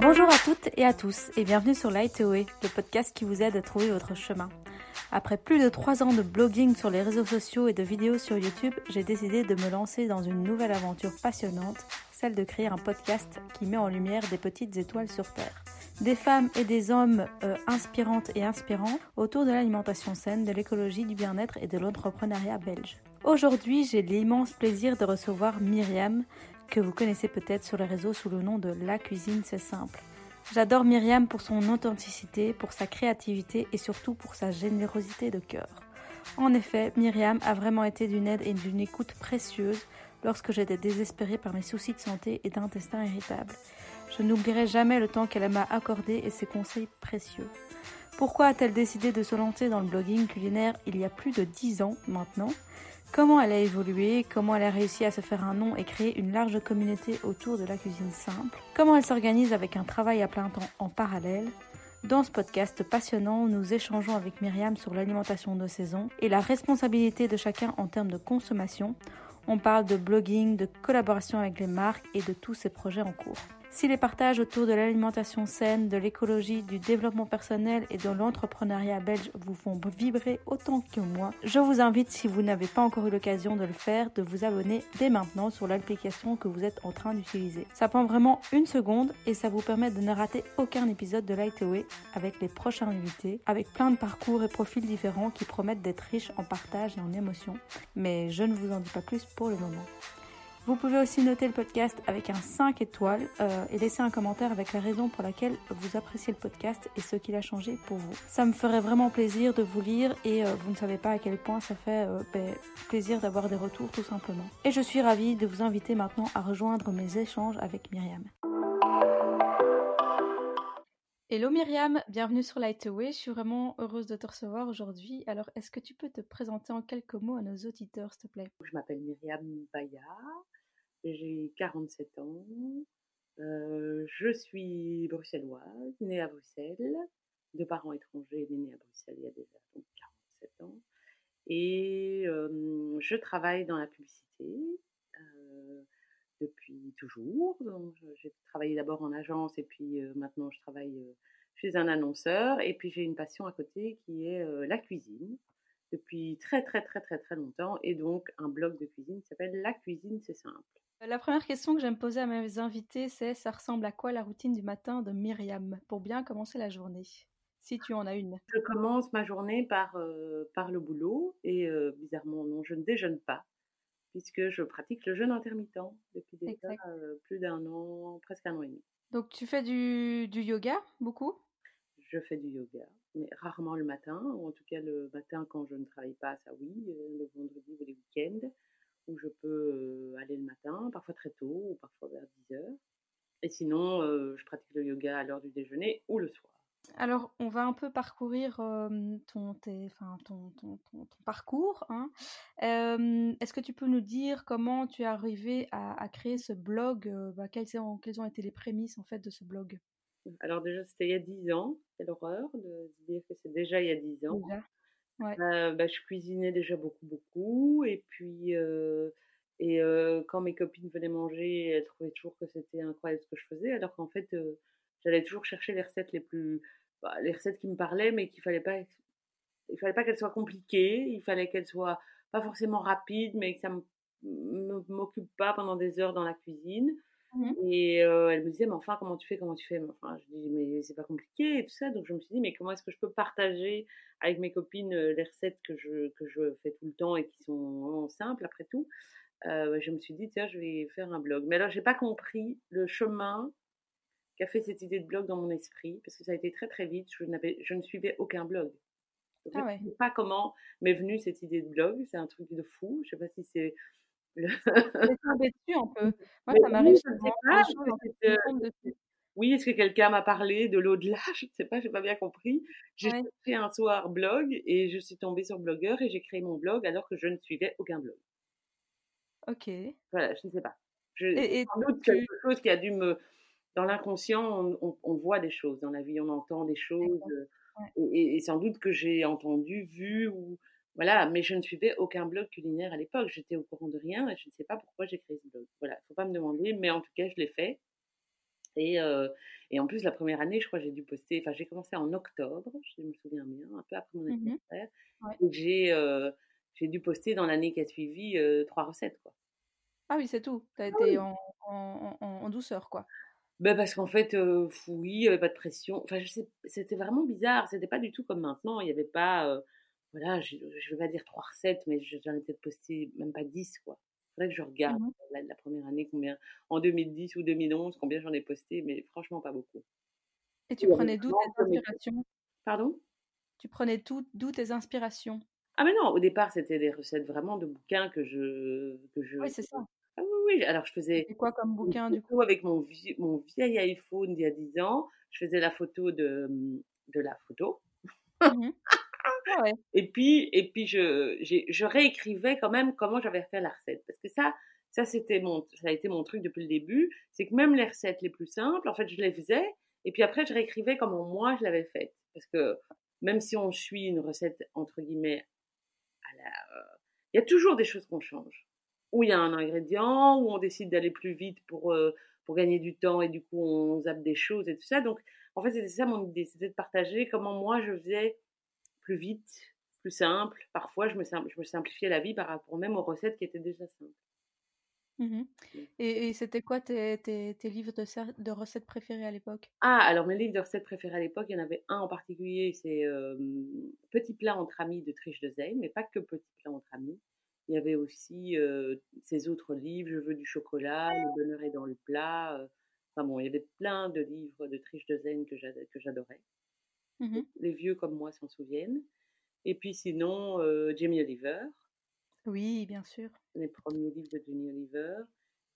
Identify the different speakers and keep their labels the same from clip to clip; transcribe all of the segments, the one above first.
Speaker 1: Bonjour à toutes et à tous et bienvenue sur Lightway, le podcast qui vous aide à trouver votre chemin. Après plus de 3 ans de blogging sur les réseaux sociaux et de vidéos sur YouTube, j'ai décidé de me lancer dans une nouvelle aventure passionnante, celle de créer un podcast qui met en lumière des petites étoiles sur Terre. Des femmes et des hommes euh, inspirantes et inspirants autour de l'alimentation saine, de l'écologie, du bien-être et de l'entrepreneuriat belge. Aujourd'hui, j'ai l'immense plaisir de recevoir Myriam, que vous connaissez peut-être sur les réseaux sous le nom de La Cuisine, c'est simple. J'adore Myriam pour son authenticité, pour sa créativité et surtout pour sa générosité de cœur. En effet, Myriam a vraiment été d'une aide et d'une écoute précieuse lorsque j'étais désespérée par mes soucis de santé et d'intestin irritable. Je n'oublierai jamais le temps qu'elle m'a accordé et ses conseils précieux. Pourquoi a-t-elle décidé de se lancer dans le blogging culinaire il y a plus de 10 ans maintenant? Comment elle a évolué, comment elle a réussi à se faire un nom et créer une large communauté autour de la cuisine simple, comment elle s'organise avec un travail à plein temps en parallèle. Dans ce podcast passionnant, nous échangeons avec Myriam sur l'alimentation de saison et la responsabilité de chacun en termes de consommation. On parle de blogging, de collaboration avec les marques et de tous ces projets en cours. Si les partages autour de l'alimentation saine, de l'écologie, du développement personnel et de l'entrepreneuriat belge vous font vibrer autant que moi, je vous invite, si vous n'avez pas encore eu l'occasion de le faire, de vous abonner dès maintenant sur l'application que vous êtes en train d'utiliser. Ça prend vraiment une seconde et ça vous permet de ne rater aucun épisode de Lightway avec les prochains invités, avec plein de parcours et profils différents qui promettent d'être riches en partage et en émotions. Mais je ne vous en dis pas plus pour le moment. Vous pouvez aussi noter le podcast avec un 5 étoiles euh, et laisser un commentaire avec la raison pour laquelle vous appréciez le podcast et ce qu'il a changé pour vous. Ça me ferait vraiment plaisir de vous lire et euh, vous ne savez pas à quel point ça fait euh, ben, plaisir d'avoir des retours tout simplement. Et je suis ravie de vous inviter maintenant à rejoindre mes échanges avec Myriam. Hello Myriam, bienvenue sur Lightway. Je suis vraiment heureuse de te recevoir aujourd'hui. Alors, est-ce que tu peux te présenter en quelques mots à nos auditeurs, s'il te plaît?
Speaker 2: Je m'appelle Myriam Baya, j'ai 47 ans, euh, je suis bruxelloise, née à Bruxelles, de parents étrangers, mais née à Bruxelles il y a déjà donc 47 ans. Et euh, je travaille dans la publicité depuis toujours. J'ai travaillé d'abord en agence et puis maintenant je travaille chez un annonceur. Et puis j'ai une passion à côté qui est la cuisine depuis très très très très très longtemps et donc un blog de cuisine qui s'appelle La cuisine c'est simple.
Speaker 1: La première question que j'aime poser à mes invités, c'est ça ressemble à quoi la routine du matin de Myriam? Pour bien commencer la journée Si tu en as une.
Speaker 2: Je commence ma journée par, par le boulot et bizarrement, non, je ne déjeune pas puisque je pratique le jeûne intermittent depuis déjà euh, plus d'un an, presque un an et demi.
Speaker 1: Donc tu fais du, du yoga beaucoup?
Speaker 2: Je fais du yoga, mais rarement le matin, ou en tout cas le matin quand je ne travaille pas, ça oui, le vendredi ou les week-ends où je peux aller le matin, parfois très tôt ou parfois vers 10 heures. Et sinon, je pratique le yoga à l'heure du déjeuner ou le soir.
Speaker 1: Alors, on va un peu parcourir ton, ton, ton, ton, parcours. Hein. Est-ce que tu peux nous dire comment tu es arrivé à, créer ce blog bah, quelles, ont, quelles, ont, été les prémices en fait de ce blog?
Speaker 2: Alors déjà, c'était il y a 10 ans. C'est l'horreur. C'est déjà il y a 10 ans. Bah, je cuisinais déjà beaucoup, beaucoup. Et puis, et quand mes copines venaient manger, elles trouvaient toujours que c'était incroyable ce que je faisais, alors qu'en fait, j'allais toujours chercher les recettes les plus, bah, les recettes qui me parlaient, mais qu'il fallait pas, il fallait pas qu'elles soient compliquées, il fallait qu'elles soient pas forcément rapides, mais que ça m'occupe pas pendant des heures dans la cuisine. Mmh et elle me disait, mais enfin, comment tu fais, comment tu fais? Enfin, je dis, mais c'est pas compliqué et tout ça. Donc, je me suis dit, mais comment est-ce que je peux partager avec mes copines les recettes que je, que je fais tout le temps et qui sont simples après tout? Je me suis dit, tiens, je vais faire un blog. Mais alors, j'ai pas compris le chemin qu'a fait cette idée de blog dans mon esprit, parce que ça a été très très vite. Je, je ne suivais aucun blog.
Speaker 1: ah ouais.
Speaker 2: Je ne sais pas comment m'est venue cette idée de blog. C'est un truc de fou. Je sais pas si c'est
Speaker 1: dessus un peu. Moi, ça m'arrive
Speaker 2: Oui, est-ce que quelqu'un m'a parlé de l'au-delà? Je ne sais pas, j'ai pas bien compris. J'ai fait un soir blog et je suis tombée sur Blogueur et j'ai créé mon blog alors que je ne suivais aucun blog.
Speaker 1: Ok.
Speaker 2: Voilà, je ne sais pas. Je, et, sans doute quelque chose qui a dû me. Dans l'inconscient, on, voit des choses dans la vie, on entend des choses. Et, et, sans doute que j'ai entendu, vu ou voilà, mais je ne suivais aucun blog culinaire à l'époque. J'étais au courant de rien et je ne sais pas pourquoi j'ai créé ce blog. Voilà, faut pas me demander, mais en tout cas, je l'ai fait. Et, euh, et, en plus, la première année, je crois j'ai dû poster, enfin, j'ai commencé en octobre, je me souviens bien, un peu après mon mmh anniversaire. Et j'ai, euh, j'ai dû poster dans l'année qui a suivi euh, trois recettes, quoi.
Speaker 1: Ah oui, c'est tout. Tu as ah été en, en, en, douceur, quoi.
Speaker 2: Ben parce qu'en fait, oui, il n'y avait pas de pression. Enfin, je sais, c'était vraiment bizarre. C'était pas du tout comme maintenant. Il n'y avait pas voilà, je ne vais pas dire trois recettes, mais j'en ai peut-être posté même pas 10, quoi. Faudrait que je regarde mmh la, première année, combien, en 2010 ou 2011, combien j'en ai posté, mais franchement, pas beaucoup.
Speaker 1: Et tu prenais d'où tes inspirations?
Speaker 2: Pardon?
Speaker 1: Tu prenais d'où tes inspirations?
Speaker 2: Ah, mais non, au départ, c'était des recettes vraiment de bouquins que je. Que je...
Speaker 1: Oui, c'est ça.
Speaker 2: Oui, alors je faisais.
Speaker 1: quoi comme bouquin, du coup?
Speaker 2: Avec mon, mon vieil iPhone d'il y a 10 ans, je faisais la photo de, de la photo. Mmh ah et puis, et puis je, je réécrivais quand même comment j'avais fait la recette. Parce que ça, ça, c'était mon, ça a été mon truc depuis le début. C'est que même les recettes les plus simples, en fait, je les faisais. Et puis après, je réécrivais comment moi je l'avais faite. Parce que même si on suit une recette, entre guillemets, à la, euh, il y a toujours des choses qu'on change. Où il y a un ingrédient, où on décide d'aller plus vite pour, euh, pour gagner du temps et du coup on zappe des choses et tout ça. Donc, en fait, c'était ça mon idée. C'était de partager comment moi je faisais plus vite, plus simple. Parfois, je me, je me simplifiais la vie par rapport même aux recettes qui étaient déjà simples.
Speaker 1: Mmh et, c'était quoi tes, tes, livres de, de, recettes préférés à l'époque?
Speaker 2: Ah, alors mes livres de recettes préférés à l'époque, il y en avait un en particulier, c'est Petit plat entre amis de Triche de Zeyn, mais pas que Petit plat entre amis. Il y avait aussi ces autres livres, Je veux du chocolat, Le bonheur est dans le plat. enfin bon, il y avait plein de livres de Triche de Zeyn que j'adorais. Mmh les vieux comme moi s'en souviennent. Et puis sinon, euh, Jamie Oliver.
Speaker 1: Oui, bien sûr.
Speaker 2: Les premiers livres de Jamie Oliver.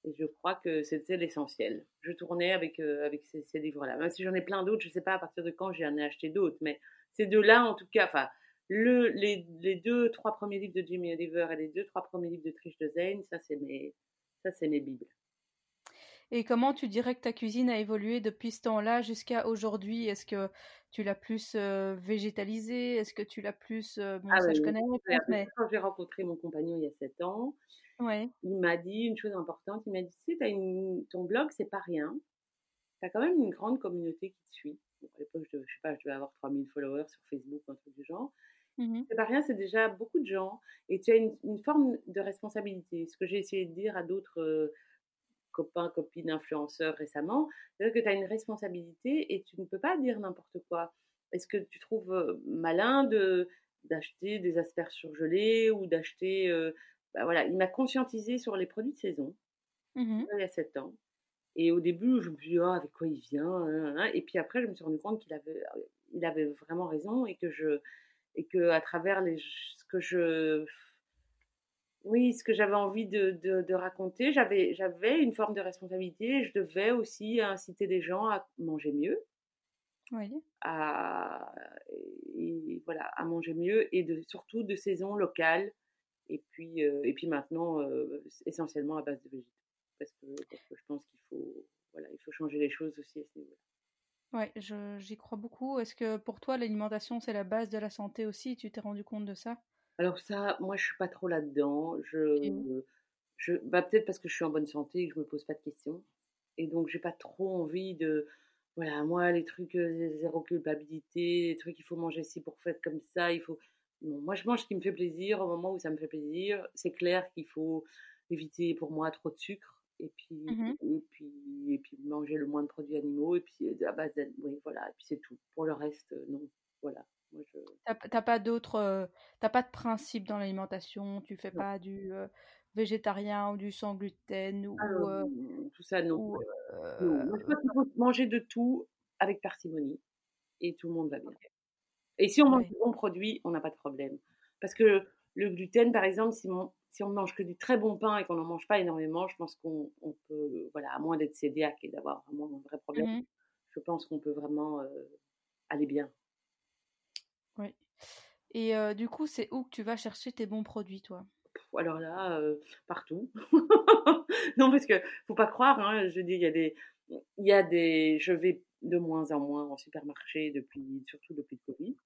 Speaker 2: Et je crois que c'était l'essentiel. Je tournais avec, euh, avec ces, livres-là. Même si j'en ai plein d'autres, je ne sais pas à partir de quand j'en ai acheté d'autres. Mais ces deux-là, en tout cas, enfin, le, les, les, deux, trois premiers livres de Jamie Oliver et les deux, trois premiers livres de Trish de Zane, ça, c'est mes, ça, c'est mes bibles.
Speaker 1: Et comment tu dirais que ta cuisine a évolué depuis ce temps-là jusqu'à aujourd'hui? Est-ce que tu l'as plus végétalisée? Est-ce que tu l'as plus... bon, ah ça, je connais
Speaker 2: mais... Quand j'ai rencontré mon compagnon il y a 7 ans, ouais. il m'a dit une chose importante. Il m'a dit, tu sais, une... ton blog, c'est pas rien. Tu as quand même une grande communauté qui te suit. à l'époque, je, je sais pas, je devais avoir 3000 followers sur Facebook, un truc du genre. Mmh c'est pas rien, c'est déjà beaucoup de gens. Et tu as une, une forme de responsabilité. Ce que j'ai essayé de dire à d'autres copains, copines, influenceurs récemment, c'est que tu as une responsabilité et tu ne peux pas dire n'importe quoi. Est-ce que tu trouves malin de d'acheter des asperges surgelées ou d'acheter... bah voilà, il m'a conscientisé sur les produits de saison mmh il y a 7 ans. Et au début, je me suis dit, «Ah, avec quoi il vient hein, hein, hein». Et puis après, je me suis rendu compte qu'il avait, il avait vraiment raison et que je, et que à travers les, ce que je oui, ce que j'avais envie de, de, raconter, j'avais, j'avais une forme de responsabilité. Je devais aussi inciter les gens à manger mieux. Oui. À, et voilà, à manger mieux et de, surtout de saison locale. Et puis, euh, et puis maintenant, euh, essentiellement à base de végétaux. Parce que, je pense qu'il faut, voilà, il faut changer les choses aussi à ce niveau-là.
Speaker 1: Oui, j'y crois beaucoup. Est-ce que pour toi, l'alimentation, c'est la base de la santé aussi? Tu t'es rendu compte de ça?
Speaker 2: Alors ça, moi, je suis pas trop là-dedans. Je, je, bah, peut-être parce que je suis en bonne santé et que je me pose pas de questions. Et donc, j'ai pas trop envie de, voilà, moi, les trucs zéro culpabilité, les trucs il faut manger ci pour faire comme ça, il faut. moi, je mange ce qui me fait plaisir au moment où ça me fait plaisir. C'est clair qu'il faut éviter pour moi trop de sucre et puis, mmh et puis, et puis manger le moins de produits animaux et puis à base, oui, voilà, et puis c'est tout. Pour le reste, non, voilà.
Speaker 1: T'as pas d'autres, t'as pas de principe dans l'alimentation? Tu fais pas du végétarien ou du sans gluten ou
Speaker 2: ah tout ça non. Moi, je pense qu'il faut manger de tout avec parcimonie et tout le monde va bien. Et si on mange de bons produits, on n'a pas de problème. Parce que le gluten, par exemple, si on, si on mange que du très bon pain et qu'on n'en mange pas énormément, je pense qu'on peut, voilà, à moins d'être cédiaque et d'avoir vraiment un vrai problème, mmh je pense qu'on peut vraiment aller bien.
Speaker 1: Oui. Et du coup, c'est où que tu vas chercher tes bons produits, toi?
Speaker 2: Alors là, partout. non, parce que faut pas croire. Hein, je dis, il y a des, il y a des. Je vais de moins en moins en supermarché depuis, surtout depuis le Covid.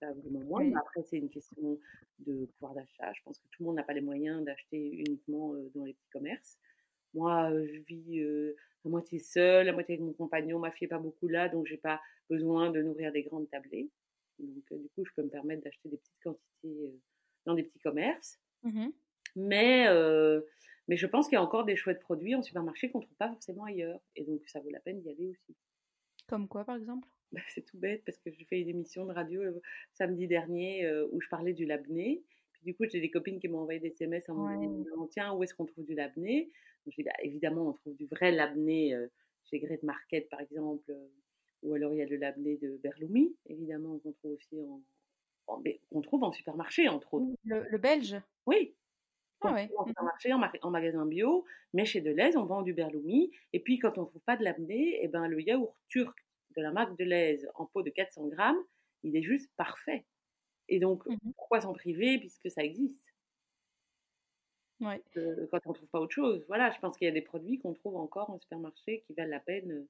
Speaker 2: Après, c'est une question de pouvoir d'achat. Je pense que tout le monde n'a pas les moyens d'acheter uniquement dans les petits commerces. Moi, je vis à moitié seule, à moitié avec mon compagnon. Ma fille n'est pas beaucoup là, donc j'ai pas besoin de nourrir des grandes tablées. Donc, du coup, je peux me permettre d'acheter des petites quantités dans des petits commerces. Mmh mais, mais je pense qu'il y a encore des chouettes produits en supermarché qu'on ne trouve pas forcément ailleurs. Et donc, ça vaut la peine d'y aller aussi.
Speaker 1: Comme quoi, par exemple?
Speaker 2: Bah, C'est tout bête parce que j'ai fait une émission de radio samedi dernier où je parlais du labné. Puis du coup, j'ai des copines qui m'ont envoyé des SMS en me disant Tiens, où est-ce qu'on trouve du labné? Bah, évidemment, on trouve du vrai labné chez Great Market, par exemple, ou alors il y a le labné de Berloumi, évidemment, qu'on trouve aussi en, qu'on trouve en supermarché, entre autres.
Speaker 1: Le, belge
Speaker 2: Oui. Ah en mmh supermarché, en, magasin bio, mais chez Deleuze, on vend du Berloumi. Et puis, quand on ne trouve pas de labné, eh ben, le yaourt turc de la marque Deleuze en pot de 400 grammes, il est juste parfait. Et donc, mmh pourquoi s'en priver puisque ça existe?
Speaker 1: Ouais.
Speaker 2: quand on ne trouve pas autre chose. Voilà, je pense qu'il y a des produits qu'on trouve encore en supermarché qui valent la peine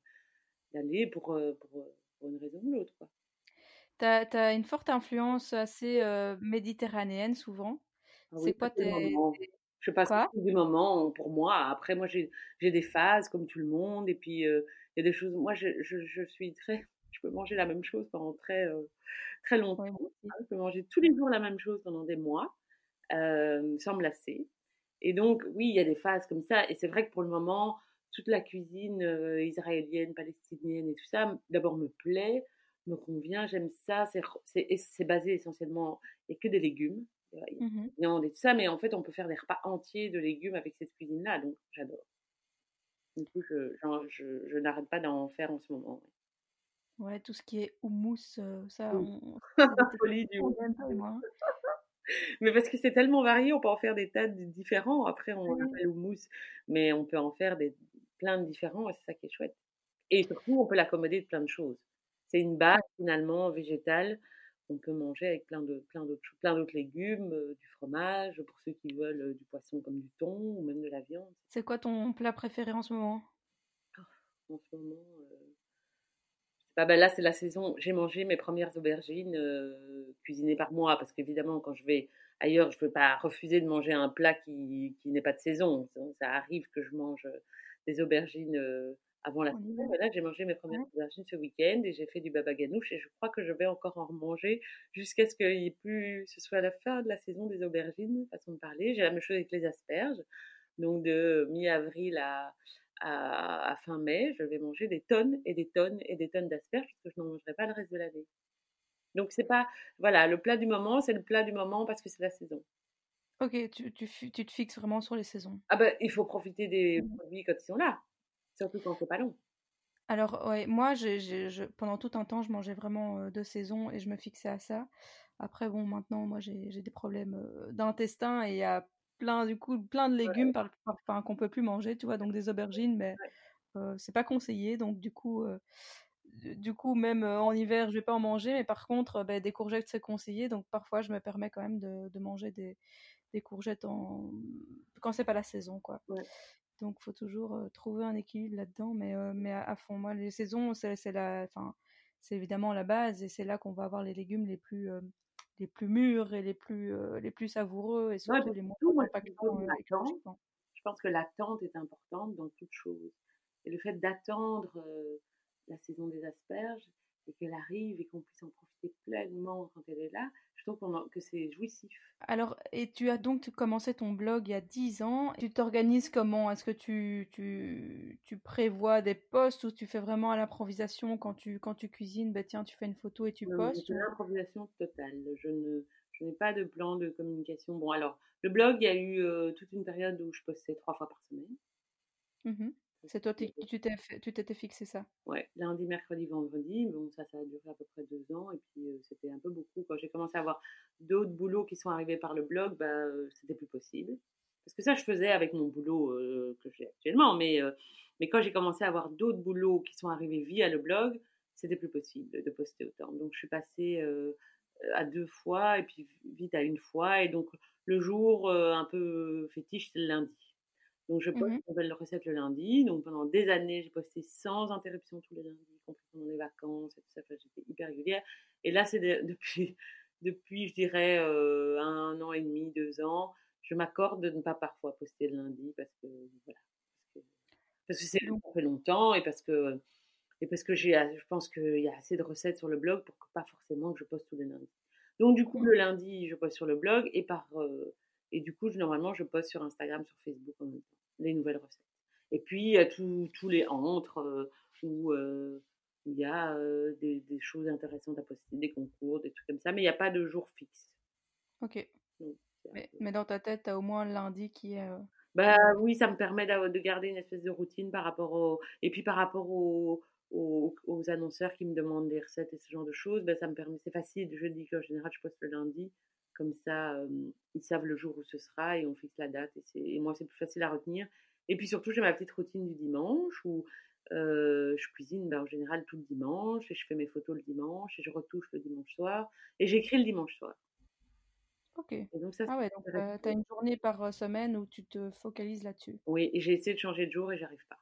Speaker 2: d'aller pour, pour, une raison ou l'autre.
Speaker 1: Tu as, une forte influence assez méditerranéenne souvent.
Speaker 2: Ah c'est quoi tes... Je passe du moment pour moi. Après, moi, j'ai des phases comme tout le monde. Et puis, il y a des choses. Moi, je, je, je, suis très. Je peux manger la même chose pendant très, très longtemps. Hein, je peux manger tous les jours la même chose pendant des mois, sans me lasser. Et donc, oui, il y a des phases comme ça. Et c'est vrai que pour le moment, toute la cuisine euh, israélienne, palestinienne et tout ça, d'abord me plaît, me convient, j'aime ça. C'est basé essentiellement, il n'y a que des légumes. Il y a, mmh tout ça, mais en fait, on peut faire des repas entiers de légumes avec cette cuisine-là. Donc, j'adore. Du coup, je, je, n'arrête pas d'en faire en ce moment.
Speaker 1: Ouais, tout ce qui est houmous, euh, ça,
Speaker 2: on... folie du mais parce que c'est tellement varié, on peut en faire des tas de différents. Après, on mmh. appelle mousse, mais on peut en faire des, plein de différents et c'est ça qui est chouette. Et surtout, on peut l'accommoder de plein de choses. C'est une base finalement végétale qu'on peut manger avec plein de plein d'autres plein d'autres légumes, euh, du fromage pour ceux qui veulent euh, du poisson comme du thon ou même de la viande.
Speaker 1: C'est quoi ton plat préféré en ce moment?
Speaker 2: Oh, En ce moment, euh, bah, bah, là, c'est la saison. J'ai mangé mes premières aubergines cuisinées par moi, parce qu'évidemment, quand je vais ailleurs, je ne peux pas refuser de manger un plat qui, qui n'est pas de saison. Ça arrive que je mange des aubergines avant la saison. Mais là, j'ai mangé mes premières aubergines ce week-end et j'ai fait du baba ganouche et je crois que je vais encore en remanger jusqu'à ce qu'il ait plus, ce soit la fin de la saison des aubergines, façon de parler. J'ai la même chose avec les asperges. Donc de mi-avril à, à, fin mai, je vais manger des tonnes et des tonnes et des tonnes d'asperges parce que je n'en mangerai pas le reste de l'année. Donc c'est pas voilà le plat du moment, c'est le plat du moment parce que c'est la saison.
Speaker 1: Ok, tu, tu, tu, te fixes vraiment sur les saisons.
Speaker 2: Ah ben il faut profiter des mmh produits quand ils sont là, surtout quand c'est pas long.
Speaker 1: Alors ouais, moi je, pendant tout un temps je mangeais vraiment de saison et je me fixais à ça. Après bon maintenant moi j'ai des problèmes d'intestin et il y a plein du coup plein de légumes par, par, qu'on peut plus manger tu vois donc des aubergines mais c'est pas conseillé. Donc du coup du coup même en hiver je vais pas en manger mais par contre bah, des courgettes c'est conseillé. Donc parfois je me permets quand même de, de manger des, des, courgettes en quand c'est pas la saison quoi donc faut toujours trouver un équilibre là-dedans mais mais à, fond. Moi les saisons c'est la enfin c'est évidemment la base et c'est là qu'on va avoir les légumes les plus les plus mûrs et les plus, les plus savoureux et surtout les moins impactants
Speaker 2: Je pense que l'attente est importante dans toute chose. Et le fait d'attendre la saison des asperges et qu'elle arrive et qu'on puisse en profiter pleinement quand elle est là, je trouve que c'est jouissif.
Speaker 1: Alors, et tu as donc commencé ton blog il y a 10 ans. Tu t'organises comment? Est-ce que tu, tu, tu, prévois des posts ou tu fais vraiment à l'improvisation quand tu, quand tu cuisines? Ben Tiens, tu fais une photo et tu postes
Speaker 2: C'est l'improvisation totale. Je ne je n'ai pas de plan de communication. Bon, alors, le blog, il y a eu euh, toute une période où je postais trois fois par semaine.
Speaker 1: Mmh c'est toi, tu t'étais fixé ça?
Speaker 2: Ouais, lundi, mercredi, vendredi. Bon, ça, ça a duré à peu près deux ans. Et puis, euh, c'était un peu beaucoup. Quand j'ai commencé à avoir d'autres boulots qui sont arrivés par le blog, bah, euh, c'était plus possible. Parce que ça, je faisais avec mon boulot euh, que j'ai actuellement. Mais, mais quand j'ai commencé à avoir d'autres boulots qui sont arrivés via le blog, c'était plus possible de poster autant. Donc, je suis passée à deux fois et puis vite à une fois. Et donc, le jour un peu fétiche, c'est le lundi. Donc, je poste mmh une nouvelle recette le lundi. Donc, pendant des années, j'ai posté sans interruption tous les lundis, y compris pendant les vacances et tout ça. j'étais hyper régulière. Et là, c'est depuis, depuis, je dirais, un an et demi, deux ans, je m'accorde de ne pas parfois poster le lundi parce que voilà, parce que c'est ça fait longtemps et parce que et parce que j'ai, je pense qu'il y a assez de recettes sur le blog pour que pas forcément que je poste tous les lundis. Donc du coup, le lundi, je poste sur le blog et par et du coup, normalement, je poste sur Instagram, sur Facebook en même temps les nouvelles recettes. Et puis il y a tous les entre où il y a des, des, choses intéressantes à poster, des concours, des trucs comme ça, mais il n'y a pas de jour fixe.
Speaker 1: Ok. mais, dans ta tête, tu as au moins lundi qui est.
Speaker 2: Bah oui, ça me permet de garder une espèce de routine par rapport au. Et puis par rapport aux, aux, annonceurs qui me demandent des recettes et ce genre de choses, bah, ça me permet. C'est facile. Je dis qu'en général, je poste le lundi. Comme ça, ils savent le jour où ce sera et on fixe la date. Et, et moi, c'est plus facile à retenir. Et puis surtout, j'ai ma petite routine du dimanche où je cuisine ben, en général tout le dimanche et je fais mes photos le dimanche et je retouche le dimanche soir et j'écris le dimanche soir.
Speaker 1: Ok. donc ça, ah ouais, donc tu as une journée par semaine où tu te focalises là-dessus.
Speaker 2: Oui, et j'ai essayé de changer de jour et j'arrive pas.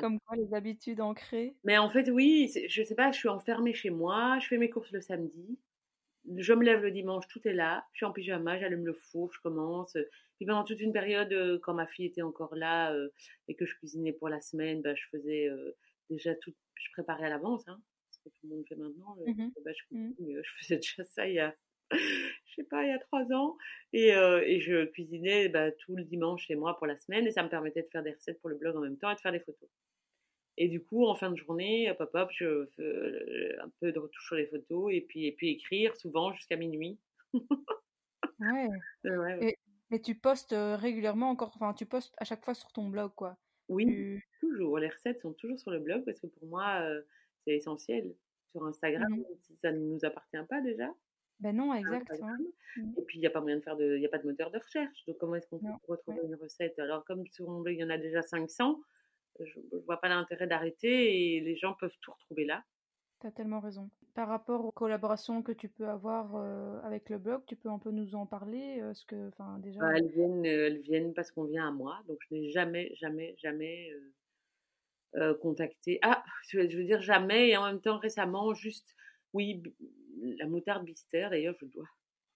Speaker 1: Comme quoi, les habitudes ancrées.
Speaker 2: Mais en fait, oui, je sais pas, je suis enfermée chez moi, je fais mes courses le samedi, je me lève le dimanche, tout est là, je suis en pyjama, j'allume le four, je commence. Puis pendant toute une période, euh, quand ma fille était encore là euh, et que je cuisinais pour la semaine, bah, je faisais euh, déjà tout, je préparais à l'avance, hein, ce que tout le monde fait maintenant. Mmh bah, mmh. je, faisais déjà ça il y a, je sais pas, il y a trois ans. Et, et je cuisinais bah, tout le dimanche chez moi pour la semaine et ça me permettait de faire des recettes pour le blog en même temps et de faire des photos. Et du coup, en fin de journée, hop, hop, hop, je fais un peu de retouche sur les photos et puis, et puis écrire, souvent jusqu'à minuit.
Speaker 1: ouais. ouais. Mais tu postes régulièrement encore, enfin tu postes à chaque fois sur ton blog quoi.
Speaker 2: Oui, toujours. Les recettes sont toujours sur le blog parce que pour moi c'est essentiel. Sur Instagram, mmh ça ne nous appartient pas déjà.
Speaker 1: Ben non, exactement.
Speaker 2: Mmh. Et puis il n'y a pas moyen de faire de, il a pas de moteur de recherche. Donc comment est-ce qu'on peut retrouver une recette? Alors comme sur mon blog il y en a déjà 500, je, ne vois pas l'intérêt d'arrêter et les gens peuvent tout retrouver là.
Speaker 1: Tu as tellement raison. Par rapport aux collaborations que tu peux avoir euh, avec le blog, tu peux un peu nous en parler euh, ce que, déjà...
Speaker 2: Bah, elles, viennent, euh, elles viennent parce qu'on vient à moi, donc je n'ai jamais, jamais, jamais contacté. Ah, je veux dire jamais, et en même temps récemment, juste, oui, la moutarde Bister, d'ailleurs, je dois.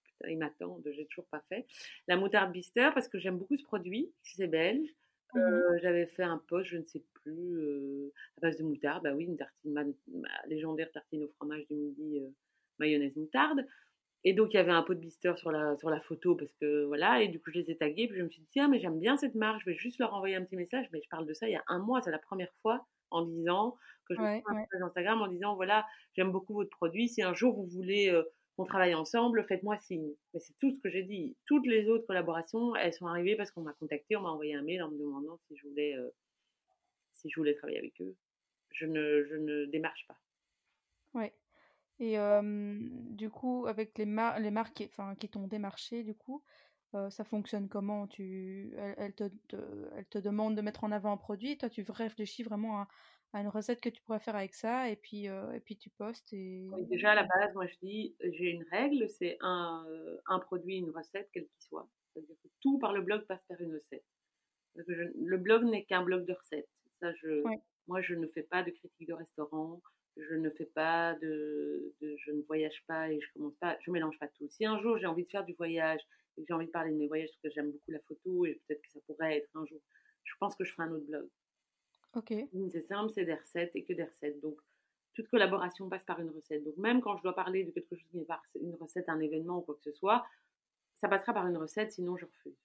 Speaker 2: Putain, il m'attend, j'ai toujours pas fait. La moutarde Bister, parce que j'aime beaucoup ce produit, c'est belge. Mmh j'avais fait un post, je ne sais plus, à base de moutarde. Bah oui, une tartine, ma, légendaire tartine au fromage du midi, mayonnaise moutarde. Et donc, il y avait un pot de blister sur la, sur la photo parce que voilà, et du coup, je les ai tagués. Puis je me suis dit, tiens, mais j'aime bien cette marque, je vais juste leur envoyer un petit message. Mais je parle de ça il y a un mois, c'est la première fois en disant que je ouais, me ouais. Instagram en disant, voilà, j'aime beaucoup votre produit. Si un jour vous voulez on travaille ensemble, faites-moi signe. Mais c'est tout ce que j'ai dit. Toutes les autres collaborations, elles sont arrivées parce qu'on m'a contacté, on m'a envoyé un mail en me demandant si je voulais, euh, si je voulais travailler avec eux. Je ne, je ne démarche pas.
Speaker 1: Ouais. Et du coup, avec les, les marques qui, qui t'ont démarché, du coup, euh, ça fonctionne comment? Tu, elles, te, te, te demandent de mettre en avant un produit, toi tu réfléchis vraiment à, une recette que tu pourrais faire avec ça et puis, et puis tu postes. Et...
Speaker 2: déjà à la base, moi je dis, j'ai une règle, c'est un, un produit, une recette, quelle qu'il soit. C'est-à-dire que tout par le blog passe par une recette. le blog n'est qu'un blog de recettes. Ça, je, Moi, je ne fais pas de critique de restaurant, je ne fais pas de, de, je ne voyage pas et je commence pas, je mélange pas tout. Si un jour j'ai envie de faire du voyage et que j'ai envie de parler de mes voyages parce que j'aime beaucoup la photo et peut-être que ça pourrait être un jour, je pense que je ferai un autre blog.
Speaker 1: Ok.
Speaker 2: C'est simple, c'est des recettes et que des recettes. Donc, toute collaboration passe par une recette. Donc, même quand je dois parler de quelque chose qui n'est pas une recette, un événement ou quoi que ce soit, ça passera par une recette, sinon je refuse.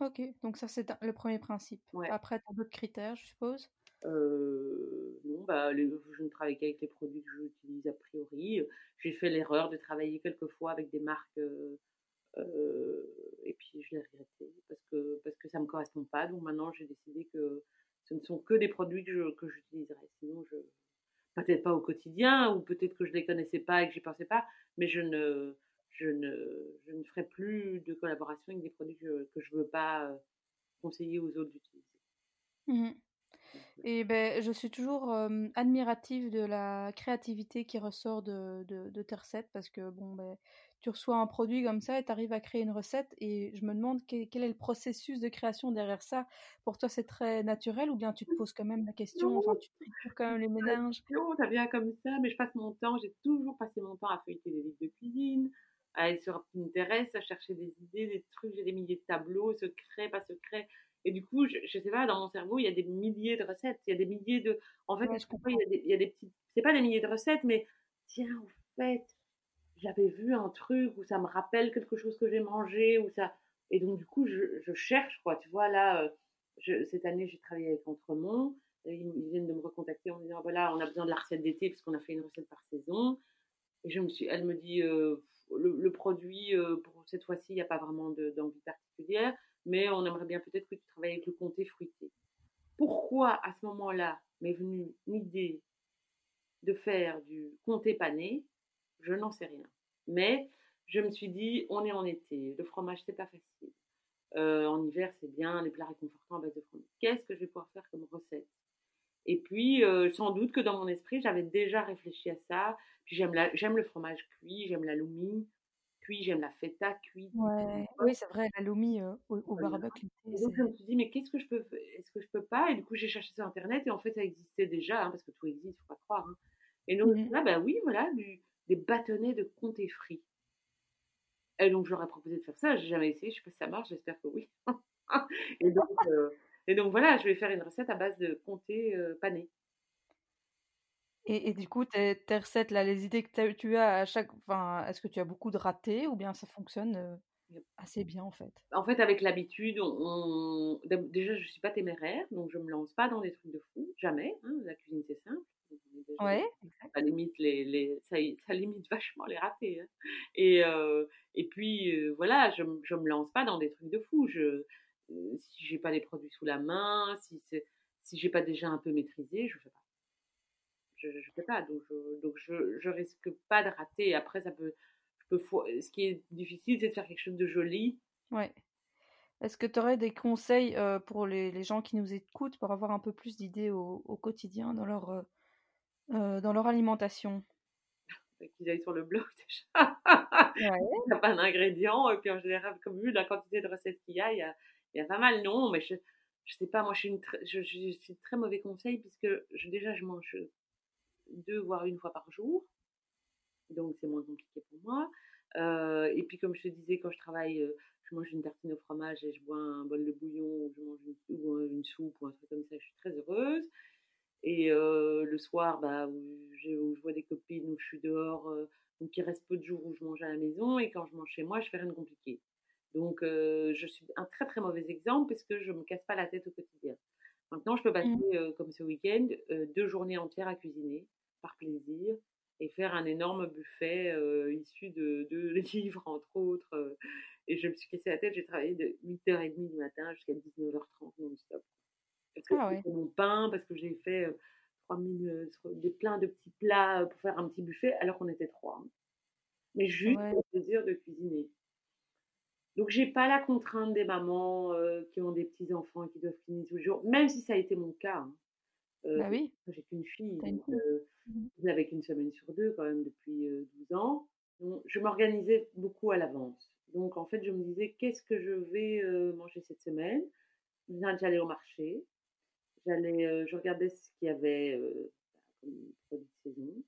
Speaker 1: Ok, donc ça c'est le premier principe. Après, tu as d'autres critères, je suppose?
Speaker 2: Euh, Non, bah, je ne travaille qu'avec les produits que j'utilise a priori. J'ai fait l'erreur de travailler quelquefois avec des marques euh, euh, et puis je l'ai regretté parce que, parce que ça ne me correspond pas. Donc maintenant, j'ai décidé que ce ne sont que des produits que, que j'utiliserai. Sinon, je peut-être pas au quotidien, ou peut-être que je ne les connaissais pas et que j'y pensais pas, mais je ne, je ne, je ne ferai plus de collaboration avec des produits que, que je ne veux pas euh, conseiller aux autres d'utiliser.
Speaker 1: Mmh et ben, je suis toujours admirative de la créativité qui ressort de, de, de, tes recettes parce que bon, ben, tu reçois un produit comme ça et tu arrives à créer une recette. Et je me demande quel, est le processus de création derrière ça. Pour toi, c'est très naturel ou bien tu te poses quand même la question, enfin, tu tritures quand même les mélanges
Speaker 2: Non, ça vient comme ça, mais je passe mon temps, j'ai toujours passé mon temps à feuilleter des livres de cuisine, à aller sur Pinterest, à chercher des idées, des trucs, j'ai des milliers de tableaux, secrets, pas secrets. Et du coup, je, je, sais pas, dans mon cerveau, il y a des milliers de recettes, il y a des milliers de. En fait, je comprends. Il, y a des, il y a des petits. C'est pas des milliers de recettes, mais tiens, en fait, j'avais vu un truc où ça me rappelle quelque chose que j'ai mangé, ou ça. Et donc, du coup, je, cherche, quoi. Tu vois, là, euh, cette année, j'ai travaillé avec Entremont. Ils, viennent de me recontacter en me disant voilà, on a besoin de la recette d'été parce qu'on a fait une recette par saison. Et je me suis, elle me dit euh, le, le, produit, euh, pour cette fois-ci, il n'y a pas vraiment d'envie particulière mais on aimerait bien peut-être que tu travailles avec le comté fruité. Pourquoi à ce moment-là m'est venue l'idée de faire du comté pané? Je n'en sais rien. Mais je me suis dit, on est en été, le fromage c'est pas facile. Euh, en hiver c'est bien, les plats réconfortants à base de fromage. Qu'est-ce que je vais pouvoir faire comme recette? Et puis euh, sans doute que dans mon esprit j'avais déjà réfléchi à ça. Puis j'aime le fromage cuit, j'aime la loumi, cuit, j'aime la feta.
Speaker 1: Ouais. Oui, c'est vrai, la lomi euh, au, au barbecue.
Speaker 2: Donc je me suis dit, mais qu'est-ce que je peux, est-ce que je peux pas? Et du coup, j'ai cherché sur internet et en fait, ça existait déjà, hein, parce que tout existe, faut pas croire. Hein. Et donc mmh là, bah oui, voilà, du, des bâtonnets de comté frit. Et donc j'aurais proposé de faire ça, j'ai jamais essayé, je sais pas si ça marche, j'espère que oui. et, donc, euh, et donc voilà, je vais faire une recette à base de comté euh, pané.
Speaker 1: Et, et, du coup, tes, tes, recettes, là, les idées que tu as à chaque. Enfin, est-ce que tu as beaucoup de ratés ou bien ça fonctionne euh, assez bien en fait?
Speaker 2: En fait, avec l'habitude, on, déjà, je ne suis pas téméraire, donc je ne me lance pas dans des trucs de fou, jamais. Hein, la cuisine, c'est simple.
Speaker 1: Ouais,
Speaker 2: ça limite, les, les, ça, ça, limite vachement les ratés. Hein. Et, euh, et puis, euh, voilà, je ne me lance pas dans des trucs de fou. Je, si j'ai pas les produits sous la main, si, si j'ai pas déjà un peu maîtrisé, je ne fais pas je ne fais pas. Donc, je, donc je, je, risque pas de rater. Après, ça peut, je peux, ce qui est difficile, c'est de faire quelque chose de joli.
Speaker 1: Ouais. Est-ce que tu aurais des conseils euh, pour les, les, gens qui nous écoutent pour avoir un peu plus d'idées au, au, quotidien dans leur, euh, dans leur alimentation
Speaker 2: Qu'ils aillent sur le blog déjà. Il n'y a pas d'ingrédients. Et puis en général, comme vu la quantité de recettes qu'il y a, il y a, il y a pas mal. Non, mais je, je sais pas, moi je suis, une je, je, suis très mauvais conseil puisque je, déjà je mange deux voire une fois par jour. Donc c'est moins compliqué pour moi. Euh, et puis comme je te disais, quand je travaille, euh, je mange une tartine au fromage et je bois un bol de bouillon ou je mange une, ou une soupe ou un truc comme ça, je suis très heureuse. Et euh, le soir, bah, où, je vois des copines, où je suis dehors, euh, donc il reste peu de jours où je mange à la maison. Et quand je mange chez moi, je fais rien de compliqué. Donc euh, je suis un très très mauvais exemple parce que je me casse pas la tête au quotidien. Maintenant, je peux passer, mmh. comme ce week-end, deux journées entières à cuisiner par plaisir et faire un énorme buffet issu de, de, livres, entre autres. Et je me suis cassé la tête, j'ai travaillé de 8h30 du matin jusqu'à 19h30 non-stop. Parce que ah ouais. mon pain, parce que j'ai fait euh, 3000, euh, des plein de petits plats pour faire un petit buffet, alors qu'on était trois. Hein. Mais juste ouais. pour le plaisir de cuisiner. Donc j'ai pas la contrainte des mamans euh, qui ont des petits enfants et qui doivent cuisiner tous les jours, même si ça a été mon cas. Hein.
Speaker 1: Euh, bah oui.
Speaker 2: J'ai qu'une fille, donc, euh, mmh. avec une semaine sur deux quand même depuis euh, 12 ans. Donc, je m'organisais beaucoup à l'avance. Donc en fait, je me disais qu'est-ce que je vais euh, manger cette semaine? J'allais au marché, j'allais, euh, je regardais ce qu'il y avait euh, comme produit de saison.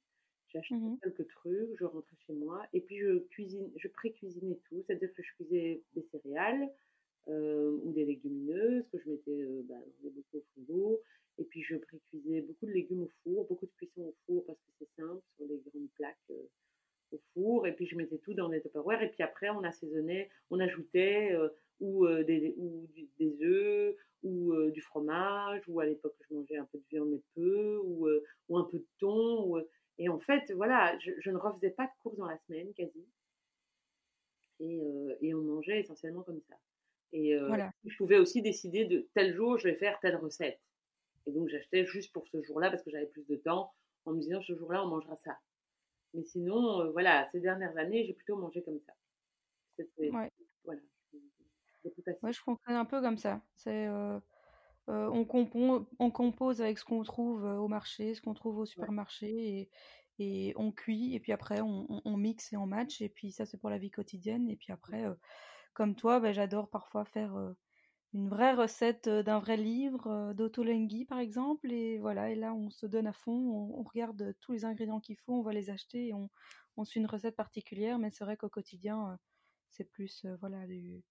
Speaker 2: J'achetais mmh. quelques trucs, je rentrais chez moi et puis je cuisine, je pré-cuisinais tout, c'est-à-dire que je cuisais des céréales ou des légumineuses que je mettais bah, dans des bocaux au frigo et puis je pré-cuisais beaucoup de légumes au four, beaucoup de cuisson au four parce que c'est simple, sur des grandes plaques euh, au four. Et puis je mettais tout dans des Tupperware. Et puis après, on assaisonnait, on ajoutait euh, ou, euh, des, ou du, des œufs, ou du fromage, ou à l'époque je mangeais un peu de viande mais peu, ou, ou un peu de thon. Ou, et en fait, voilà, je, je, ne refaisais pas de courses dans la semaine quasi. Et, et on mangeait essentiellement comme ça. Et voilà. je pouvais aussi décider de tel jour, je vais faire telle recette. Et donc j'achetais juste pour ce jour-là parce que j'avais plus de temps en me disant ce jour-là on mangera ça. Mais sinon, euh, voilà, ces dernières années, j'ai plutôt mangé comme ça.
Speaker 1: Ouais. Voilà. Ouais, je fonctionne un peu comme ça. C'est euh, euh, on, compose, on compose avec ce qu'on trouve au marché, ce qu'on trouve au supermarché, ouais. et, et on cuit et puis après on, mixe et on match et puis ça c'est pour la vie quotidienne et puis après comme toi ben, j'adore parfois faire une vraie recette d'un vrai livre d'Otolenghi par exemple et voilà et là on se donne à fond on, regarde tous les ingrédients qu'il faut on va les acheter et on, on suit une recette particulière mais c'est vrai qu'au quotidien c'est plus voilà du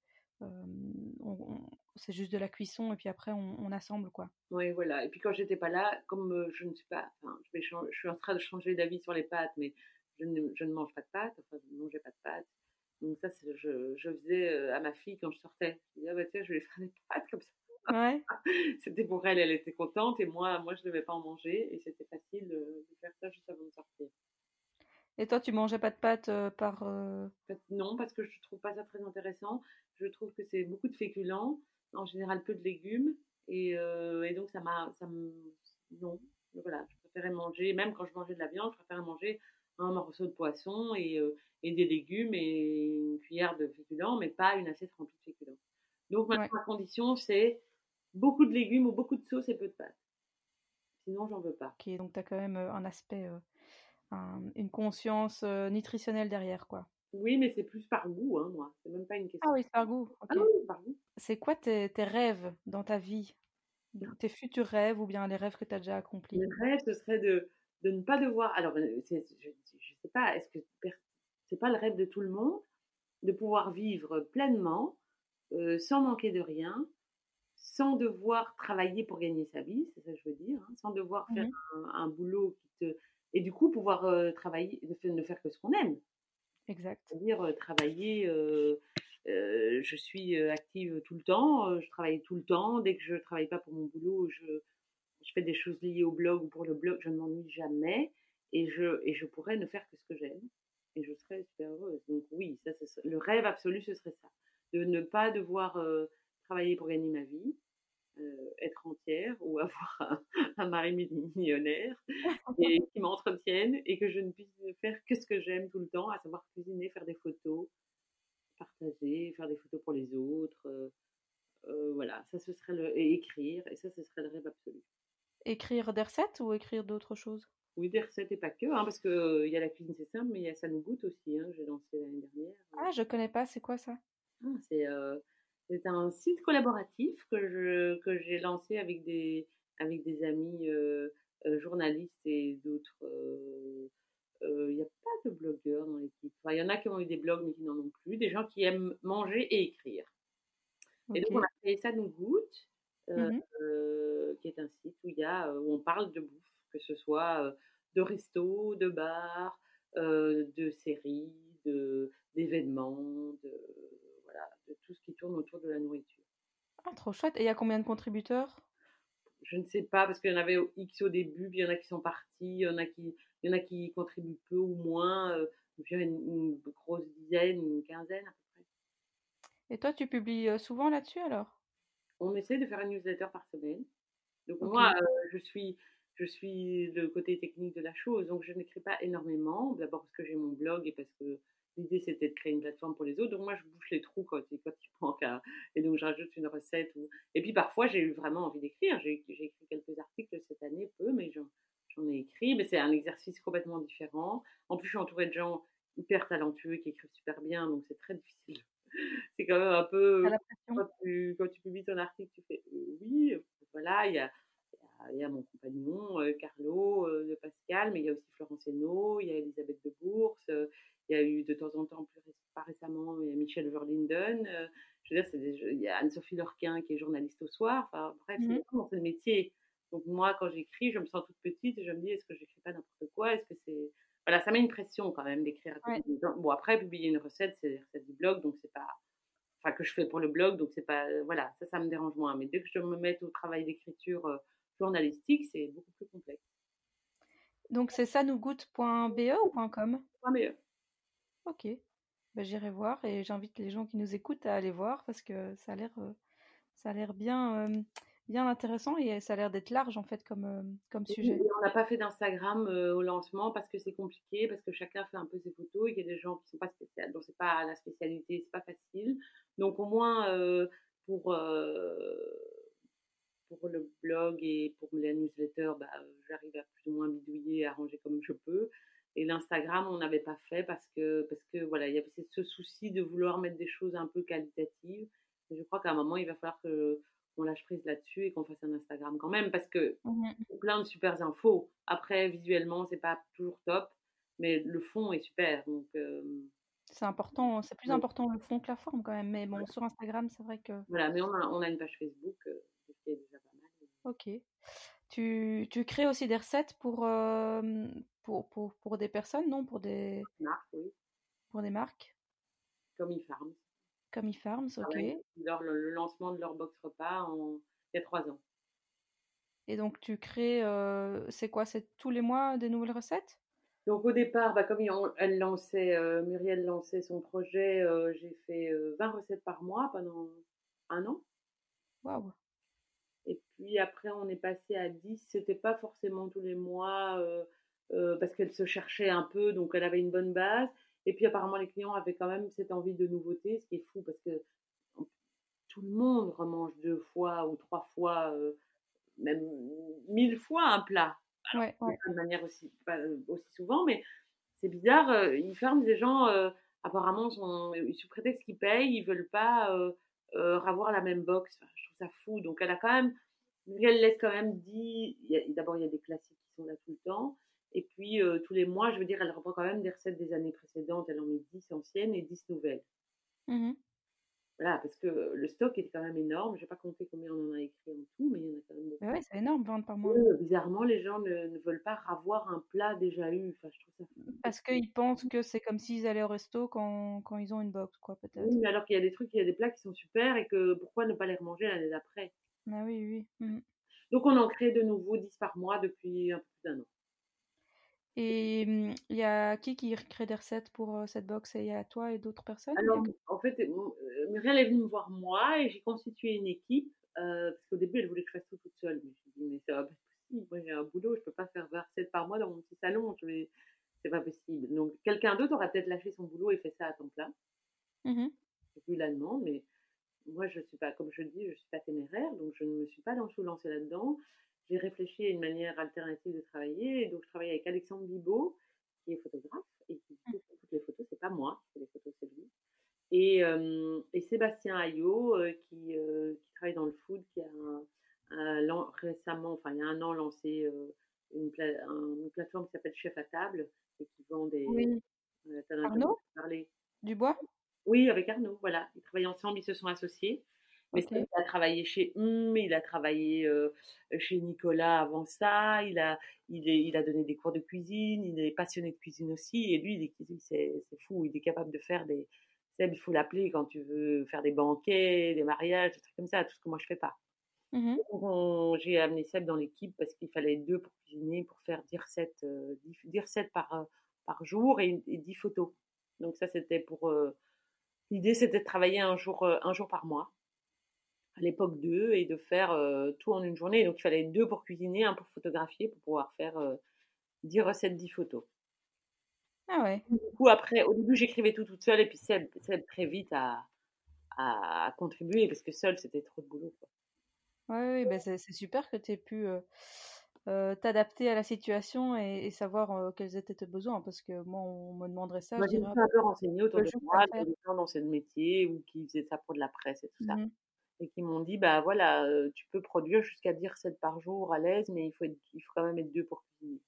Speaker 1: c'est juste de la cuisson et puis après on, assemble quoi.
Speaker 2: Oui, voilà. Et puis quand j'étais pas là, comme je ne suis pas, enfin, je, je, suis en train de changer d'avis sur les pâtes, mais je ne, je ne, mange pas de pâtes, enfin je ne mangeais pas de pâtes. Donc ça, je, je, faisais à ma fille quand je sortais. Je disais, ah bah tiens, je vais faire des pâtes comme ça. Ouais. c'était pour elle, elle était contente et moi, moi je ne devais pas en manger et c'était facile de faire ça juste avant de sortir.
Speaker 1: Et toi, tu mangeais pas de pâtes par.
Speaker 2: Non, parce que je trouve pas ça très intéressant. Je trouve que c'est beaucoup de féculents, en général peu de légumes, et, et donc ça m'a, ça me, non, voilà, je préférais manger, même quand je mangeais de la viande, je préférais manger un morceau de poisson et, et des légumes et une cuillère de féculents, mais pas une assiette remplie de féculents. Donc ma condition, c'est beaucoup de légumes ou beaucoup de sauce et peu de pâtes. Sinon, j'en veux pas.
Speaker 1: Ok, donc tu as quand même un aspect une conscience nutritionnelle derrière, quoi.
Speaker 2: Oui, mais c'est plus par goût, hein, moi. C'est même pas une question.
Speaker 1: Ah oui, c'est par goût.
Speaker 2: Ah oui, par goût.
Speaker 1: C'est quoi tes, tes, rêves dans ta vie? Tes futurs rêves ou bien les rêves que tu as déjà accomplis?
Speaker 2: Les rêves, ce serait de, de ne pas devoir. Alors, je, je sais pas, est-ce que c'est pas le rêve de tout le monde de pouvoir vivre pleinement, sans manquer de rien, sans devoir travailler pour gagner sa vie, c'est ça que je veux dire, hein, sans devoir faire mmh un, un, boulot qui te et du coup pouvoir travailler, ne faire que ce qu'on aime.
Speaker 1: Exact.
Speaker 2: C'est-à-dire travailler. je suis active tout le temps, je travaille tout le temps. Dès que je ne travaille pas pour mon boulot, je, je fais des choses liées au blog ou pour le blog, je ne m'ennuie jamais et je, et je pourrais ne faire que ce que j'aime et je serais super heureuse. Donc oui, ça, le rêve absolu, ce serait ça, de ne pas devoir travailler pour gagner ma vie, euh, être entière ou avoir un, mari millionnaire et qui m'entretienne et que je ne puisse faire que ce que j'aime tout le temps, à savoir cuisiner, faire des photos, partager, faire des photos pour les autres. Euh, euh, voilà, ça ce serait le et écrire et ça ce serait le rêve absolu.
Speaker 1: Écrire des recettes ou écrire d'autres choses?
Speaker 2: Oui, des recettes et pas que, hein, parce que il y a la cuisine c'est simple, mais il y a ça nous goûte aussi. Hein, J'ai lancé l'année dernière.
Speaker 1: Ah, je connais pas. C'est quoi ça?
Speaker 2: Ah, C'est c'est un site collaboratif que je que j'ai lancé avec des avec des amis euh, euh, journalistes et d'autres. Euh, il n'y a pas de blogueurs dans l'équipe. il y en a qui ont eu des blogs mais qui n'en ont plus. Des gens qui aiment manger et écrire. Et donc on a créé ça nous goûte, mmh qui est un site où il y a où on parle de bouffe, que ce soit de resto, de bar, de séries, de d'événements, de tout ce qui tourne autour de la nourriture.
Speaker 1: Ah, trop chouette. Et il y a combien de contributeurs?
Speaker 2: Je ne sais pas, parce qu'il y en avait X au début, puis il y en a qui sont partis, il y en a qui, il y en a qui contribuent peu ou moins, euh, une, une, grosse dizaine, une quinzaine à peu près.
Speaker 1: Et toi, tu publies euh, souvent là-dessus alors?
Speaker 2: On essaie de faire une newsletter par semaine. Donc moi, euh, je suis je suis le côté technique de la chose, donc je n'écris pas énormément. D'abord parce que j'ai mon blog et parce que L'idée, c'était de créer une plateforme pour les autres. Donc, moi, je bouche les trous quand, quand il manque. Et donc, je rajoute une recette. Ou... Et puis, parfois, j'ai eu vraiment envie d'écrire. J'ai écrit quelques articles cette année, peu, mais j'en ai écrit. Mais c'est un exercice complètement différent. En plus, je suis entourée de gens hyper talentueux qui écrivent super bien. Donc, c'est très difficile. c'est quand même un peu. Quand tu, quand tu, publies ton article, tu fais euh, oui, voilà, il y a il y a mon compagnon, euh, Carlo euh, de Pascal, mais il y a aussi Florence Henault, il y a Elisabeth de Bourse, euh, il y a eu de temps en temps, plus pas récemment, il y a Michel Verlinden, je veux dire, il y a Anne-Sophie Lorquin qui est journaliste au soir, enfin bref, mmh c'est le métier. Donc moi, quand j'écris, je me sens toute petite et je me dis, est-ce que j'écris pas n'importe quoi? Est-ce que c'est... Voilà, ça met une pression quand même d'écrire. Bon, après, publier une recette, c'est recette du blog, donc c'est pas... Enfin, que je fais pour le blog, donc c'est pas... Voilà, ça, ça me dérange moins. Mais dès que je me mets au travail d'écriture journalistique, c'est beaucoup plus complexe.
Speaker 1: Donc c'est sanougoutte.be ou .com
Speaker 2: .be.
Speaker 1: Ok, ben, j'irai voir et j'invite les gens qui nous écoutent à aller voir parce que ça a l'air, euh, ça a l'air bien, euh, bien intéressant et ça a l'air d'être large en fait comme, euh, comme sujet.
Speaker 2: on n'a pas fait d'Instagram au lancement parce que c'est compliqué, parce que chacun fait un peu ses photos et qu'il y a des gens qui sont pas spéciales, donc c'est pas la spécialité, c'est pas facile. Donc au moins pour pour le blog et pour la newsletter, bah, j'arrive à plus ou moins bidouiller, arranger comme je peux. Et l'Instagram, on n'avait pas fait parce que, parce que voilà, il y avait ce souci de vouloir mettre des choses un peu qualitatives. Et je crois qu'à un moment, il va falloir qu'on lâche prise là-dessus et qu'on fasse un Instagram quand même parce que mmh plein de super infos. Après, visuellement, c'est pas toujours top, mais le fond est super. Donc,
Speaker 1: c'est important, c'est plus important le fond que la forme quand même. Mais bon, sur Instagram, c'est vrai que.
Speaker 2: Voilà, mais on a, on a une page Facebook, qui est déjà pas mal.
Speaker 1: Ok. Tu, tu crées aussi des recettes pour, pour, pour, pour, des personnes, non? Pour des
Speaker 2: marques, oui.
Speaker 1: Pour des marques?
Speaker 2: Comme eFarms.
Speaker 1: Comme eFarms, ok.
Speaker 2: le, lancement de leur box repas en, il y a trois ans.
Speaker 1: Et donc tu crées, c'est quoi? C'est tous les mois des nouvelles recettes?
Speaker 2: Donc au départ, bah, comme elle lançait, euh, Muriel lançait son projet, j'ai fait 20 euh, recettes par mois pendant un an.
Speaker 1: Waouh
Speaker 2: Et puis après, on est passé à 10. C'était pas forcément tous les mois parce qu'elle se cherchait un peu, donc elle avait une bonne base. Et puis apparemment, les clients avaient quand même cette envie de nouveauté, ce qui est fou parce que tout le monde remange deux fois ou trois fois, même mille fois un plat
Speaker 1: ouais,
Speaker 2: de manière aussi, pas euh, aussi souvent, mais c'est bizarre. Euh, ils ferment des gens, euh, apparemment, sont, sous prétexte qu'ils payent, ils veulent pas avoir la même box. je trouve ça fou. Donc, elle a quand même, elle laisse quand même dit, d'abord, il y a des classiques qui sont là tout le temps. Et puis, tous les mois, je veux dire, elle reprend quand même des recettes des années précédentes. Elle en met 10 anciennes et 10 nouvelles. Mmh voilà, parce que le stock est quand même énorme. Je n'ai pas compté combien on en a écrit en tout, mais il y en a quand même beaucoup.
Speaker 1: Oui, c'est énorme, vendre par mois.
Speaker 2: bizarrement, les gens ne, veulent pas avoir un plat déjà eu. Enfin, je trouve ça
Speaker 1: Parce qu'ils pensent que c'est comme s'ils allaient au resto quand, quand, ils ont une box, quoi, peut-être.
Speaker 2: Oui, mais alors qu'il y a des trucs, il y a des plats qui sont super et que pourquoi ne pas les remanger l'année d'après?
Speaker 1: Ah oui, oui. Mmh.
Speaker 2: Donc, on en crée de nouveau 10 par mois depuis un peu plus d'un an.
Speaker 1: Et mmh, il y a qui qui crée des recettes pour cette box? Il y a toi et d'autres personnes
Speaker 2: Alors, en fait, Muriel est venue me voir moi et j'ai constitué une équipe. parce qu'au début, elle voulait que je fasse tout toute seule. Mais je me dit, mais c'est pas possible. Moi, j'ai un boulot, je peux pas faire 20 recettes par mois dans mon petit salon. Je vais... C'est pas possible. Donc, quelqu'un d'autre aurait peut-être lâché son boulot et fait ça à temps plein. Mmh j'ai vu la demande, mais moi, je suis pas, comme je dis, je suis pas téméraire, donc je ne me suis pas lancée là-dedans j'ai réfléchi à une manière alternative de travailler. Et donc, je travaille avec Alexandre Bibot, qui est photographe, et qui fait toutes les photos. C'est pas moi qui fais les photos, c'est lui. Et, euh, et, Sébastien Ayot, euh, qui, euh, qui, travaille dans le food, qui a un, récemment, enfin, il y a un an, lancé une, plateforme qui s'appelle Chef à table et qui vend des.
Speaker 1: Oui. Arnaud Dubois?
Speaker 2: Oui, avec Arnaud, voilà. Ils travaillent ensemble, ils se sont associés. Mais il a travaillé chez Hum, il a travaillé chez Nicolas avant ça, il a, il, est, il a donné des cours de cuisine, il est passionné de cuisine aussi, et lui, c'est fou, il est capable de faire des... il faut l'appeler quand tu veux faire des banquets, des mariages, des trucs comme ça, tout ce que moi je fais pas. Mmh j'ai amené Seb dans l'équipe parce qu'il fallait deux pour cuisiner, pour faire 10 recettes, 10, recettes par, par jour et, et 10 photos. Donc ça, c'était pour... L'idée, c'était de travailler un jour, un jour par mois à l'époque deux et de faire euh, tout en une journée. Donc il fallait deux pour cuisiner, un pour photographier pour pouvoir faire euh, 10 recettes, 10 photos.
Speaker 1: Ah ouais.
Speaker 2: Du coup, après, au début, j'écrivais tout toute seule et puis c'est très vite à, à, contribuer parce que seule, c'était trop de boulot. Quoi.
Speaker 1: Ouais, oui, bah c'est super que tu aies pu euh, euh, t'adapter à la situation et, savoir quels étaient tes besoins parce que moi, on me demanderait ça.
Speaker 2: Moi, j'ai un peu renseigné autour de moi, des gens dans ce métier ou qui faisaient ça pour de la presse et tout ça. Et qui m'ont dit bah voilà, tu peux produire jusqu'à 10 recettes par jour à l'aise, mais il faut, il faut quand même être deux pour cuisiner.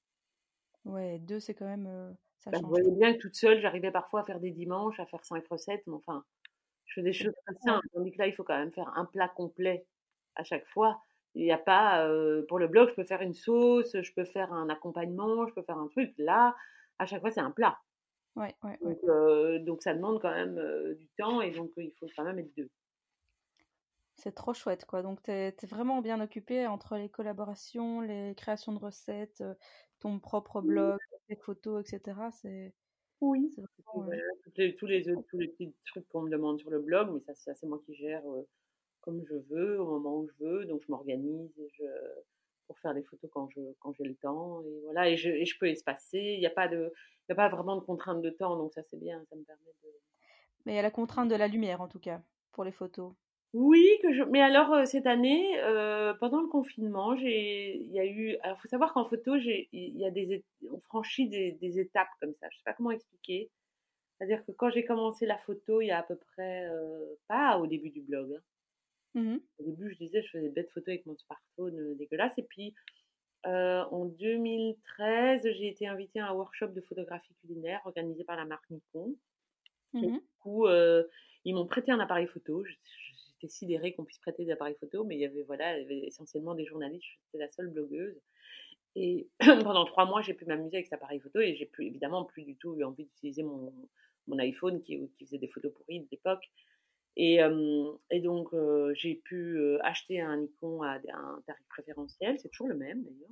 Speaker 1: Ouais, deux, c'est quand même. ça
Speaker 2: bah, change. Vous voyez bien que toute seule, j'arrivais parfois à faire des dimanches, à faire cinq recettes, mais enfin, je fais des choses très simples. Tandis que là, il faut quand même faire un plat complet à chaque fois. Il n'y a pas, pour le blog, je peux faire une sauce, je peux faire un accompagnement, je peux faire un truc. Là, à chaque fois, c'est un plat.
Speaker 1: Ouais, ouais,
Speaker 2: donc, donc, ça demande quand même du temps et donc il faut quand même être deux.
Speaker 1: C'est trop chouette, quoi. Donc, tu es, vraiment bien occupé entre les collaborations, les créations de recettes, euh, ton propre blog, les photos, etc. C'est.
Speaker 2: Oui. tous, les, tous les petits trucs qu'on me demande sur le blog, mais ça, c'est moi qui gère euh, comme je veux, au moment où je veux. Donc, je m'organise pour faire des photos quand je quand j'ai le temps. Et voilà, et je, et je peux espacer. Il n'y a, pas de, y a pas vraiment de contrainte de temps, donc ça, c'est bien. Ça me permet de.
Speaker 1: Mais il y a la contrainte de la lumière, en tout cas, pour les photos.
Speaker 2: Oui, que je... mais alors cette année, pendant le confinement, j'ai, il y a eu, alors faut savoir qu'en photo, j'ai, il y a des, on franchit des, des étapes comme ça. Je sais pas comment expliquer. C'est-à-dire que quand j'ai commencé la photo, il y a à peu près, pas au début du blog. Hein. Mmh au début, je disais, je faisais des bêtes photos avec mon smartphone dégueulasse. Et puis, en 2013, j'ai été invitée à un workshop de photographie culinaire organisé par la marque Nikon. Mmh du coup, ils m'ont prêté un appareil photo j'étais sidérée qu'on puisse prêter des appareils photo, mais il y avait, voilà, il y avait essentiellement des journalistes, j'étais la seule blogueuse. Et pendant trois mois, j'ai pu m'amuser avec cet appareil photo et j'ai plus, évidemment plus du tout eu envie d'utiliser mon, mon iPhone qui, qui, faisait des photos pourries de l'époque. Et, et, donc, j'ai pu acheter un Nikon à, un tarif préférentiel. C'est toujours le même d'ailleurs.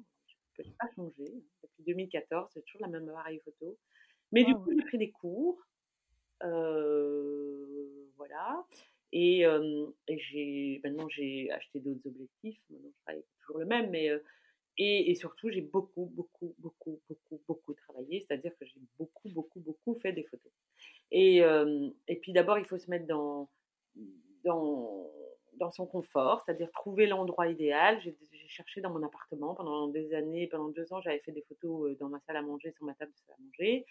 Speaker 2: Je n'ai pas changé. Depuis 2014, c'est toujours la même appareil photo. Mais du coup, j'ai pris des cours. voilà. Et, j'ai, maintenant, j'ai acheté d'autres objectifs. Maintenant, je travaille toujours le même, mais et, surtout, j'ai beaucoup, beaucoup, beaucoup, beaucoup, beaucoup travaillé. C'est-à-dire que j'ai beaucoup, beaucoup, beaucoup fait des photos. Et, et puis d'abord, il faut se mettre dans, dans, dans son confort, c'est-à-dire trouver l'endroit idéal. J'ai cherché dans mon appartement pendant des années, pendant deux ans, j'avais fait des photos dans ma salle à manger, sur ma table de salle à manger.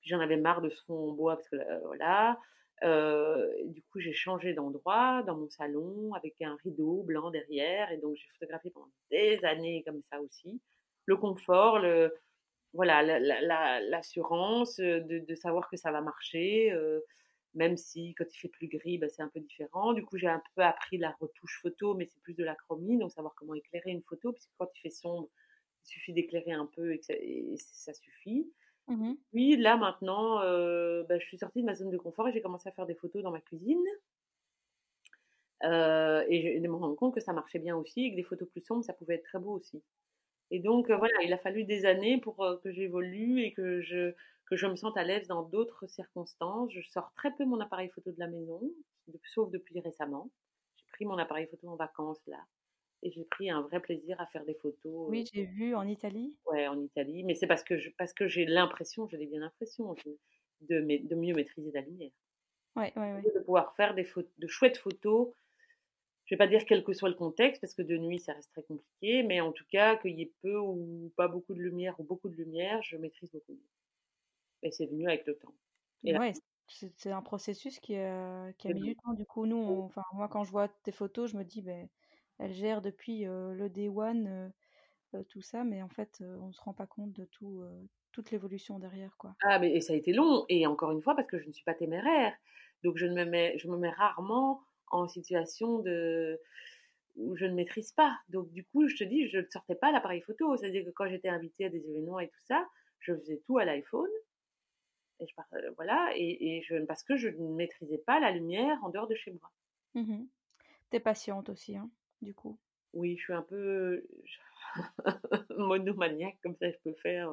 Speaker 2: Puis j'en avais marre de ce fond en bois parce que voilà. Euh, du coup, j'ai changé d'endroit dans mon salon avec un rideau blanc derrière. Et donc, j'ai photographié pendant des années comme ça aussi. Le confort, le, voilà, l'assurance la, de, savoir que ça va marcher. Euh, même si quand il fait plus gris, bah, c'est un peu différent. Du coup, j'ai un peu appris la retouche photo, mais c'est plus de la chromie, donc savoir comment éclairer une photo, puisque quand il fait sombre, il suffit d'éclairer un peu et ça suffit. Mmh oui, là maintenant, euh, bah, je suis sortie de ma zone de confort et j'ai commencé à faire des photos dans ma cuisine. Euh, et je me rends compte que ça marchait bien aussi et que des photos plus sombres, ça pouvait être très beau aussi. Et donc, euh, voilà, il a fallu des années pour que j'évolue et que je, que je me sente à l'aise dans d'autres circonstances. Je sors très peu mon appareil photo de la maison, sauf depuis récemment. J'ai pris mon appareil photo en vacances là et j'ai pris un vrai plaisir à faire des photos.
Speaker 1: Oui, j'ai vu en Italie.
Speaker 2: Ouais, en Italie, mais c'est parce que je, parce que j'ai l'impression, j'ai bien l'impression de, de, mieux maîtriser la lumière.
Speaker 1: Ouais, ouais, ouais.
Speaker 2: De pouvoir faire des photos, de chouettes photos. Je vais pas dire quel que soit le contexte, parce que de nuit ça reste très compliqué, mais en tout cas qu'il y ait peu ou pas beaucoup de lumière ou beaucoup de lumière, je maîtrise beaucoup mieux. Et c'est venu avec le temps.
Speaker 1: Et ouais, c'est un processus qui a, qui a mis du temps. Du coup, nous, enfin moi quand je vois tes photos, je me dis ben elle gère depuis le Day One tout ça, mais en fait, on ne se rend pas compte de tout, toute l'évolution derrière. Quoi.
Speaker 2: Ah, mais et ça a été long, et encore une fois, parce que je ne suis pas téméraire. Donc, je, ne me, mets, je me mets rarement en situation de où je ne maîtrise pas. Donc, du coup, je te dis, je ne sortais pas l'appareil photo. C'est-à-dire que quand j'étais invitée à des événements et tout ça, je faisais tout à l'iPhone. Et je, voilà, et, et, je, parce que je ne maîtrisais pas la lumière en dehors de chez moi.
Speaker 1: Mmh T'es patiente aussi, hein du coup?
Speaker 2: Oui, je suis un peu monomaniaque, comme ça je peux faire.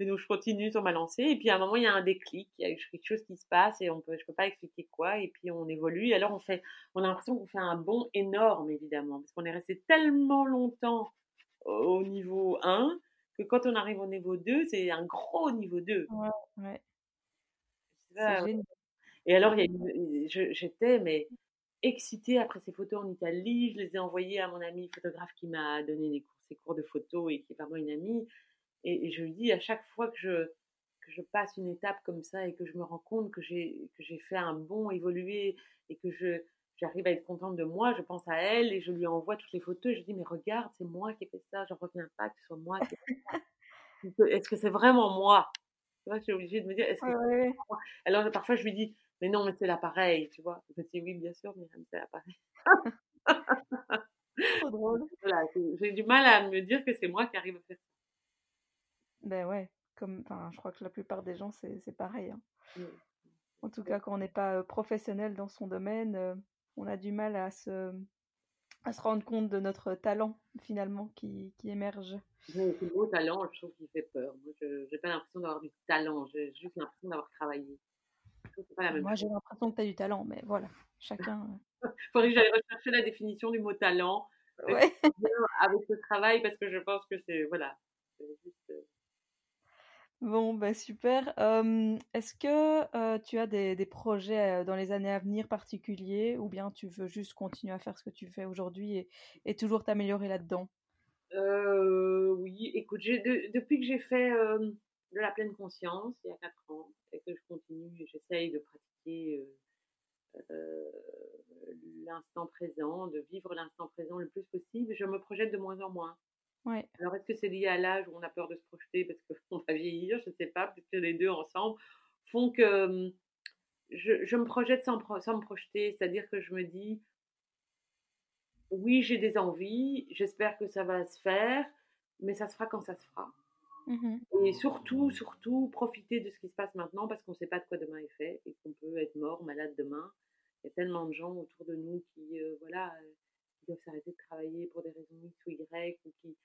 Speaker 2: Et donc je continue sur ma lancée. Et puis à un moment, il y a un déclic, il y a quelque chose qui se passe et on peut, je ne peux pas expliquer quoi. Et puis on évolue. Et alors on, fait, on a l'impression qu'on fait un bond énorme, évidemment, parce qu'on est resté tellement longtemps au niveau 1 que quand on arrive au niveau 2, c'est un gros niveau 2.
Speaker 1: Ouais, ouais.
Speaker 2: et alors, j'étais, mais excitée après ces photos en Italie. Je les ai envoyées à mon ami photographe qui m'a donné des cours, ses cours de photo et qui est vraiment une amie. Et, je lui dis à chaque fois que je, que je passe une étape comme ça et que je me rends compte que j'ai, que j'ai fait un bon évolué et que je, j'arrive à être contente de moi, je pense à elle et je lui envoie toutes les photos. Et je dis, mais regarde, c'est moi qui ai fait ça, j'en reviens pas que ce soit moi qui ai fait ça. Est-ce que c'est vraiment moi? Tu vois, je suis obligée de me dire, est-ce que c'est moi? Alors parfois je lui dis, mais non, mais c'est l'appareil, tu vois. Je dis oui, bien sûr, mais c'est l'appareil.
Speaker 1: Trop drôle.
Speaker 2: j'ai du mal à me dire que c'est moi qui arrive à faire ça.
Speaker 1: Ben ouais, comme, je crois que la plupart des gens, c'est pareil. Hein. Mmh. En tout cas, quand on n'est pas professionnel dans son domaine, on a du mal à se, à se rendre compte de notre talent, finalement, qui, qui émerge.
Speaker 2: C'est le beau talent, je trouve qu'il fait peur. Moi, je n'ai pas l'impression d'avoir du talent, j'ai juste l'impression d'avoir travaillé.
Speaker 1: Moi, j'ai l'impression que tu as du talent, mais voilà, chacun.
Speaker 2: Il faudrait que j'aille rechercher la définition du mot talent ouais. avec ce travail parce que je pense que c'est. Voilà.
Speaker 1: Juste... Bon, bah super. Est-ce que tu as des, des projets dans les années à venir particuliers ou bien tu veux juste continuer à faire ce que tu fais aujourd'hui et, et toujours t'améliorer là-dedans?
Speaker 2: Oui, écoute, depuis que j'ai fait de la pleine conscience il y a 4 ans et que je continue, j'essaye de pratiquer l'instant présent, de vivre l'instant présent le plus possible, je me projette de moins en moins. Alors, est-ce que c'est lié à l'âge où on a peur de se projeter parce qu'on va vieillir? Je ne sais pas, peut-être que les deux ensemble font que hum, je, me projette sans, sans me projeter. C'est-à-dire que je me dis, oui, j'ai des envies, j'espère que ça va se faire, mais ça se fera quand ça se fera. Mmh et surtout, surtout, profiter de ce qui se passe maintenant parce qu'on ne sait pas de quoi demain est fait et qu'on peut être mort, malade demain. Il y a tellement de gens autour de nous qui, euh, voilà, euh, qui doivent s'arrêter de travailler pour des raisons X ou Y ou qui,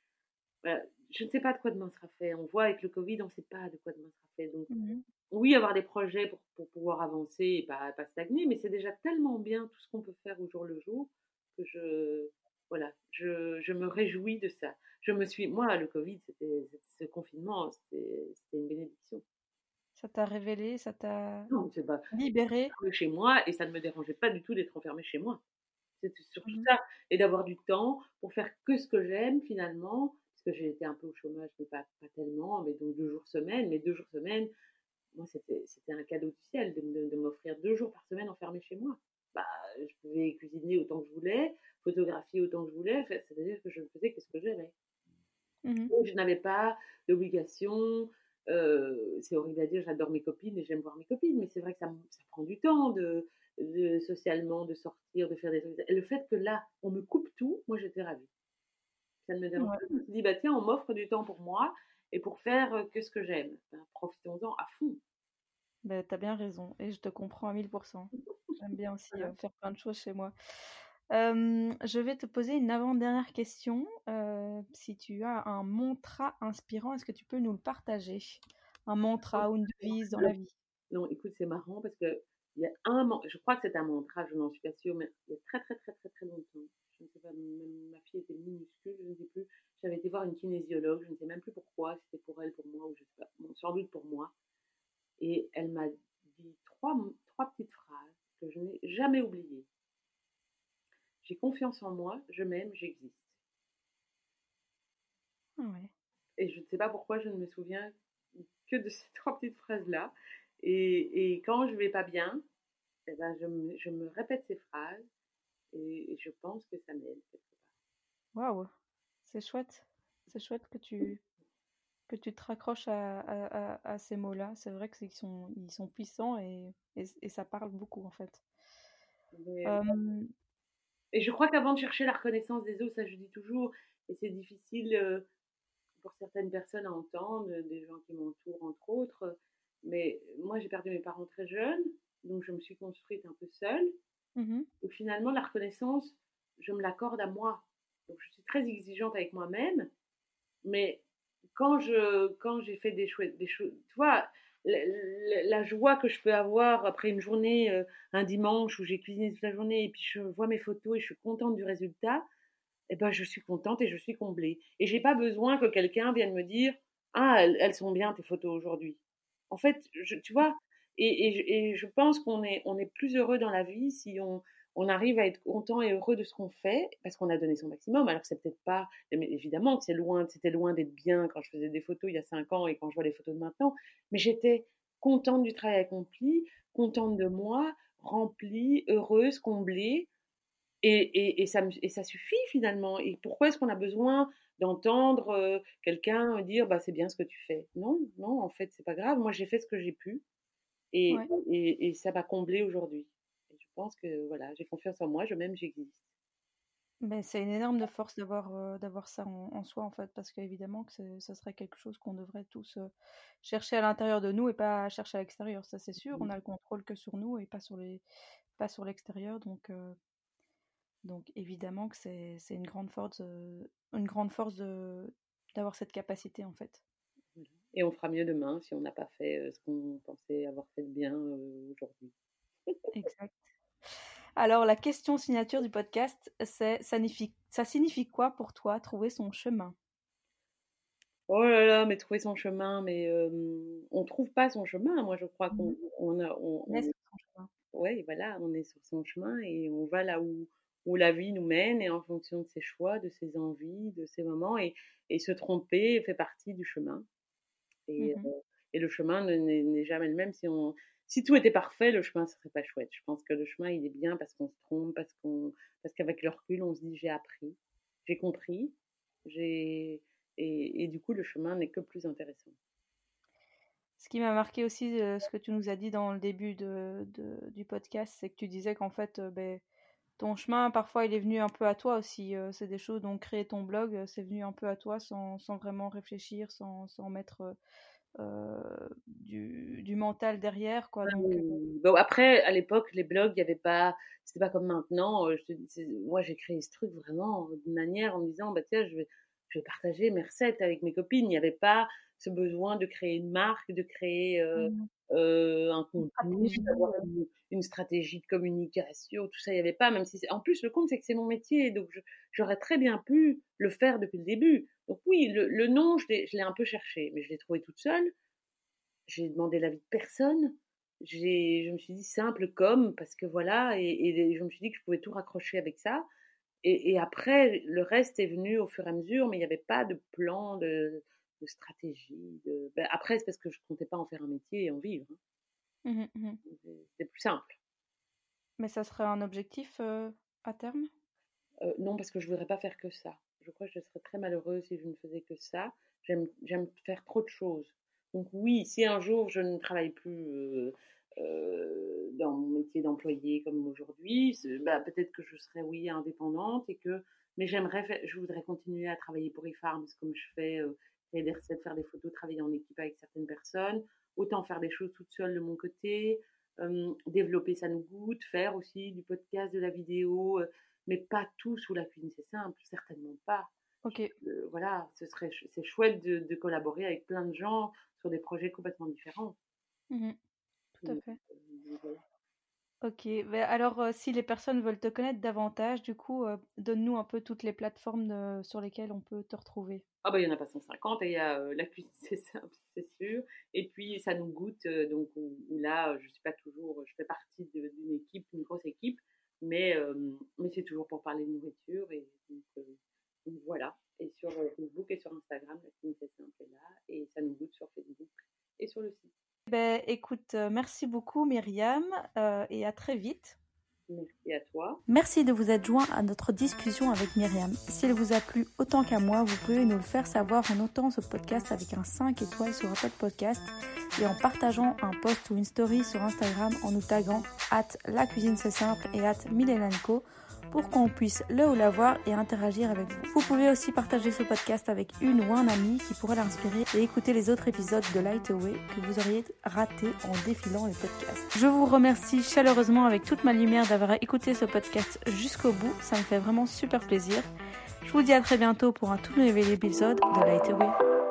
Speaker 2: je ne sais pas de quoi demain sera fait. On voit avec le Covid, on ne sait pas de quoi demain sera fait. Donc, mmh oui, avoir des projets pour, pour pouvoir avancer et pas, pas stagner, mais c'est déjà tellement bien tout ce qu'on peut faire au jour le jour que je, voilà, je, je, me réjouis de ça. Je me suis, moi, le Covid, c'était ce confinement, c'était une bénédiction.
Speaker 1: Ça t'a révélé, ça t'a libéré?
Speaker 2: chez moi et ça ne me dérangeait pas du tout d'être enfermée chez moi. C'était surtout mmh ça et d'avoir du temps pour faire que ce que j'aime finalement parce que j'ai été un peu au chômage, mais pas, pas tellement, mais donc deux jours semaine, mais deux jours semaine, moi c'était un cadeau du ciel de, de, m'offrir deux jours par semaine enfermé chez moi. Bah, je pouvais cuisiner autant que je voulais, photographier autant que je voulais, c'est-à-dire que je ne faisais que ce que j'aimais. Mmh je n'avais pas d'obligation, euh, c'est horrible à dire, j'adore mes copines et j'aime voir mes copines, mais c'est vrai que ça, ça, prend du temps de, de, socialement, de sortir, de faire des trucs. Et le fait que là, on me coupe tout, moi j'étais ravie ça ne me dérange pas. Je me suis dit, bah tiens, on m'offre du temps pour moi et pour faire que ce que j'aime. Ben, profitons-en à fond.
Speaker 1: Bah, tu as bien raison et je te comprends à 1000%. J'aime bien aussi faire plein de choses chez moi. je vais te poser une avant-dernière question. si tu as un mantra inspirant, est-ce que tu peux nous le partager? Un mantra ou une devise dans la vie?
Speaker 2: Non, écoute, c'est marrant parce que il y a un, je crois que c'est un mantra, je n'en suis pas sûre, mais il y a très très très très très longtemps, je ne sais pas, même ma fille était minuscule, je ne sais plus. J'avais été voir une kinésiologue, je ne sais même plus pourquoi, c'était pour elle, pour moi, ou je sais pas, sans doute pour moi. Et elle m'a dit trois, trois petites phrases que je n'ai jamais oubliées. J'ai confiance en moi, je m'aime, j'existe.
Speaker 1: Ah
Speaker 2: et je ne sais pas pourquoi je ne me souviens que de ces trois petites phrases-là. Et, et, quand je vais pas bien, eh ben je, me, je me répète ces phrases et, je pense que ça m'aide
Speaker 1: Waouh, c'est chouette. C'est chouette que tu, que tu te raccroches à, à, à, ces mots-là. C'est vrai qu'ils sont, ils sont puissants et, et, ça parle beaucoup en fait.
Speaker 2: Et je crois qu'avant de chercher la reconnaissance des autres, ça je dis toujours, et c'est difficile euh, pour certaines personnes à entendre, des gens qui m'entourent entre autres, mais moi j'ai perdu mes parents très jeunes, donc je me suis construite un peu seule. Mmh et finalement, la reconnaissance, je me l'accorde à moi. Donc, je suis très exigeante avec moi-même. Mais quand je quand j'ai fait des chouettes des choses, tu vois, la, joie que je peux avoir après une journée, euh, un dimanche où j'ai cuisiné toute la journée et puis je vois mes photos et je suis contente du résultat, eh ben je suis contente et je suis comblée. Et j'ai pas besoin que quelqu'un vienne me dire ah elles, sont bien tes photos aujourd'hui. En fait, tu vois, et, je pense qu'on est, on est plus heureux dans la vie si on, on arrive à être content et heureux de ce qu'on fait parce qu'on a donné son maximum. Alors c'est peut-être pas, évidemment que c'est loin, c'était loin d'être bien quand je faisais des photos il y a cinq ans et quand je vois les photos de maintenant. Mais j'étais contente du travail accompli, contente de moi, remplie, heureuse, comblée. Et, et, ça, et ça suffit finalement. Et pourquoi est-ce qu'on a besoin d'entendre euh, quelqu'un dire bah c'est bien ce que tu fais? Non, non, en fait c'est pas grave. Moi j'ai fait ce que j'ai pu. Et, et, et, ça m'a comblé aujourd'hui. Pense que voilà, j'ai confiance en moi, je m'aime, j'existe.
Speaker 1: Mais c'est une énorme force d'avoir euh, d'avoir ça en, soi en fait, parce qu'évidemment que ce serait quelque chose qu'on devrait tous euh, chercher à l'intérieur de nous et pas chercher à l'extérieur. Ça c'est sûr, on a le contrôle que sur nous et pas sur les pas sur l'extérieur. Donc euh, donc évidemment que c'est une grande force une grande force d'avoir cette capacité en fait.
Speaker 2: Et on fera mieux demain si on n'a pas fait ce qu'on pensait avoir fait de bien aujourd'hui.
Speaker 1: exact. Alors, la question signature du podcast, c'est ça signifie, ça signifie quoi pour toi trouver son chemin?
Speaker 2: Oh là là, mais trouver son chemin, mais on trouve pas son chemin. Moi, je crois qu'on
Speaker 1: mmh.
Speaker 2: on a,
Speaker 1: on, on est sur son chemin.
Speaker 2: Ouais, voilà, on est sur son chemin et on va là où, où la vie nous mène et en fonction de ses choix, de ses envies, de ses moments. Et, et se tromper fait partie du chemin. Et, mmh et le chemin n'est jamais le même. Si, on, si tout était parfait, le chemin ne serait pas chouette. Je pense que le chemin, il est bien parce qu'on se trompe, parce qu'avec le recul, on se dit j'ai appris, j'ai compris, j'ai et, du coup, le chemin n'est que plus intéressant.
Speaker 1: Ce qui m'a marqué aussi, ce que tu nous as dit dans le début du podcast, c'est que tu disais qu'en fait, ben, ton chemin, parfois, il est venu un peu à toi aussi. c'est des choses, dont créer ton blog, c'est venu un peu à toi sans, sans vraiment réfléchir, sans, sans mettre du, du, mental derrière. Quoi, donc,
Speaker 2: bon, après, à l'époque, les blogs, il n'y avait pas, c'était pas comme maintenant. Je moi, j'ai créé ce truc vraiment d'une manière en me disant, bah, tiens, je vais, je vais partager mes recettes avec mes copines. Il n'y avait pas ce besoin de créer une marque, de créer euh, mmh. euh, un contenu, d'avoir une, une, stratégie de communication, tout ça, il n'y avait pas, même si en plus le compte c'est que c'est mon métier, donc j'aurais très bien pu le faire depuis le début. Donc oui, le, le nom, je l'ai un peu cherché, mais je l'ai trouvé toute seule. J'ai demandé l'avis de personne. Je me suis dit simple comme, parce que voilà, et, et, je me suis dit que je pouvais tout raccrocher avec ça. Et, et après, le reste est venu au fur et à mesure, mais il n'y avait pas de plan, de, de stratégie. De... Ben, après, c'est parce que je ne comptais pas en faire un métier et en vivre. Hein. Mmh mmh c'est plus simple.
Speaker 1: Mais ça serait un objectif euh, à terme?
Speaker 2: Euh, Non, parce que je ne voudrais pas faire que ça. Je crois que je serais très malheureuse si je ne faisais que ça. J'aime faire trop de choses. Donc oui, si un jour je ne travaille plus euh, dans mon métier d'employé comme aujourd'hui, bah, peut-être que je serais oui indépendante et que mais j'aimerais je voudrais continuer à travailler pour eFarms comme je fais créer des recettes, faire des photos, travailler en équipe avec certaines personnes, autant faire des choses toute seule de mon côté, euh, développer ça nous goûte, faire aussi du podcast, de la vidéo, euh, mais pas tout sous la cuisine, c'est simple, certainement pas.
Speaker 1: Ok.
Speaker 2: Euh, voilà, ce serait, c'est chouette de, de, collaborer avec plein de gens sur des projets complètement différents.
Speaker 1: Mmh tout à fait. Ok, ben alors si les personnes veulent te connaître davantage, du coup, donne-nous un peu toutes les plateformes sur lesquelles on peut te retrouver.
Speaker 2: Ah bah il y en a pas 150 et il y a la cuisine c'est simple, c'est sûr. Et puis ça nous goûte, donc où, là je suis pas toujours, je fais partie d'une équipe, une grosse équipe, mais mais c'est toujours pour parler de nourriture et donc, voilà. Et sur Facebook et sur Instagram, la simple est là et ça nous goûte sur Facebook et sur le site.
Speaker 1: Ben, écoute, merci beaucoup Myriam et à très vite.
Speaker 2: Merci à toi.
Speaker 1: Merci de vous être joint à notre discussion avec Myriam. S'il vous a plu autant qu'à moi, vous pouvez nous le faire savoir en notant ce podcast avec un 5 étoiles sur Apple Podcast et en partageant un post ou une story sur Instagram en nous taguant at la cuisine c'est simple et at Milenanco pour qu'on puisse le ou la voir et interagir avec vous. Vous pouvez aussi partager ce podcast avec une ou un ami qui pourrait l'inspirer et écouter les autres épisodes de Light Away que vous auriez ratés en défilant les podcasts. Je vous remercie chaleureusement avec toute ma lumière d'avoir écouté ce podcast jusqu'au bout, ça me fait vraiment super plaisir. Je vous dis à très bientôt pour un tout nouvel épisode de Light Away.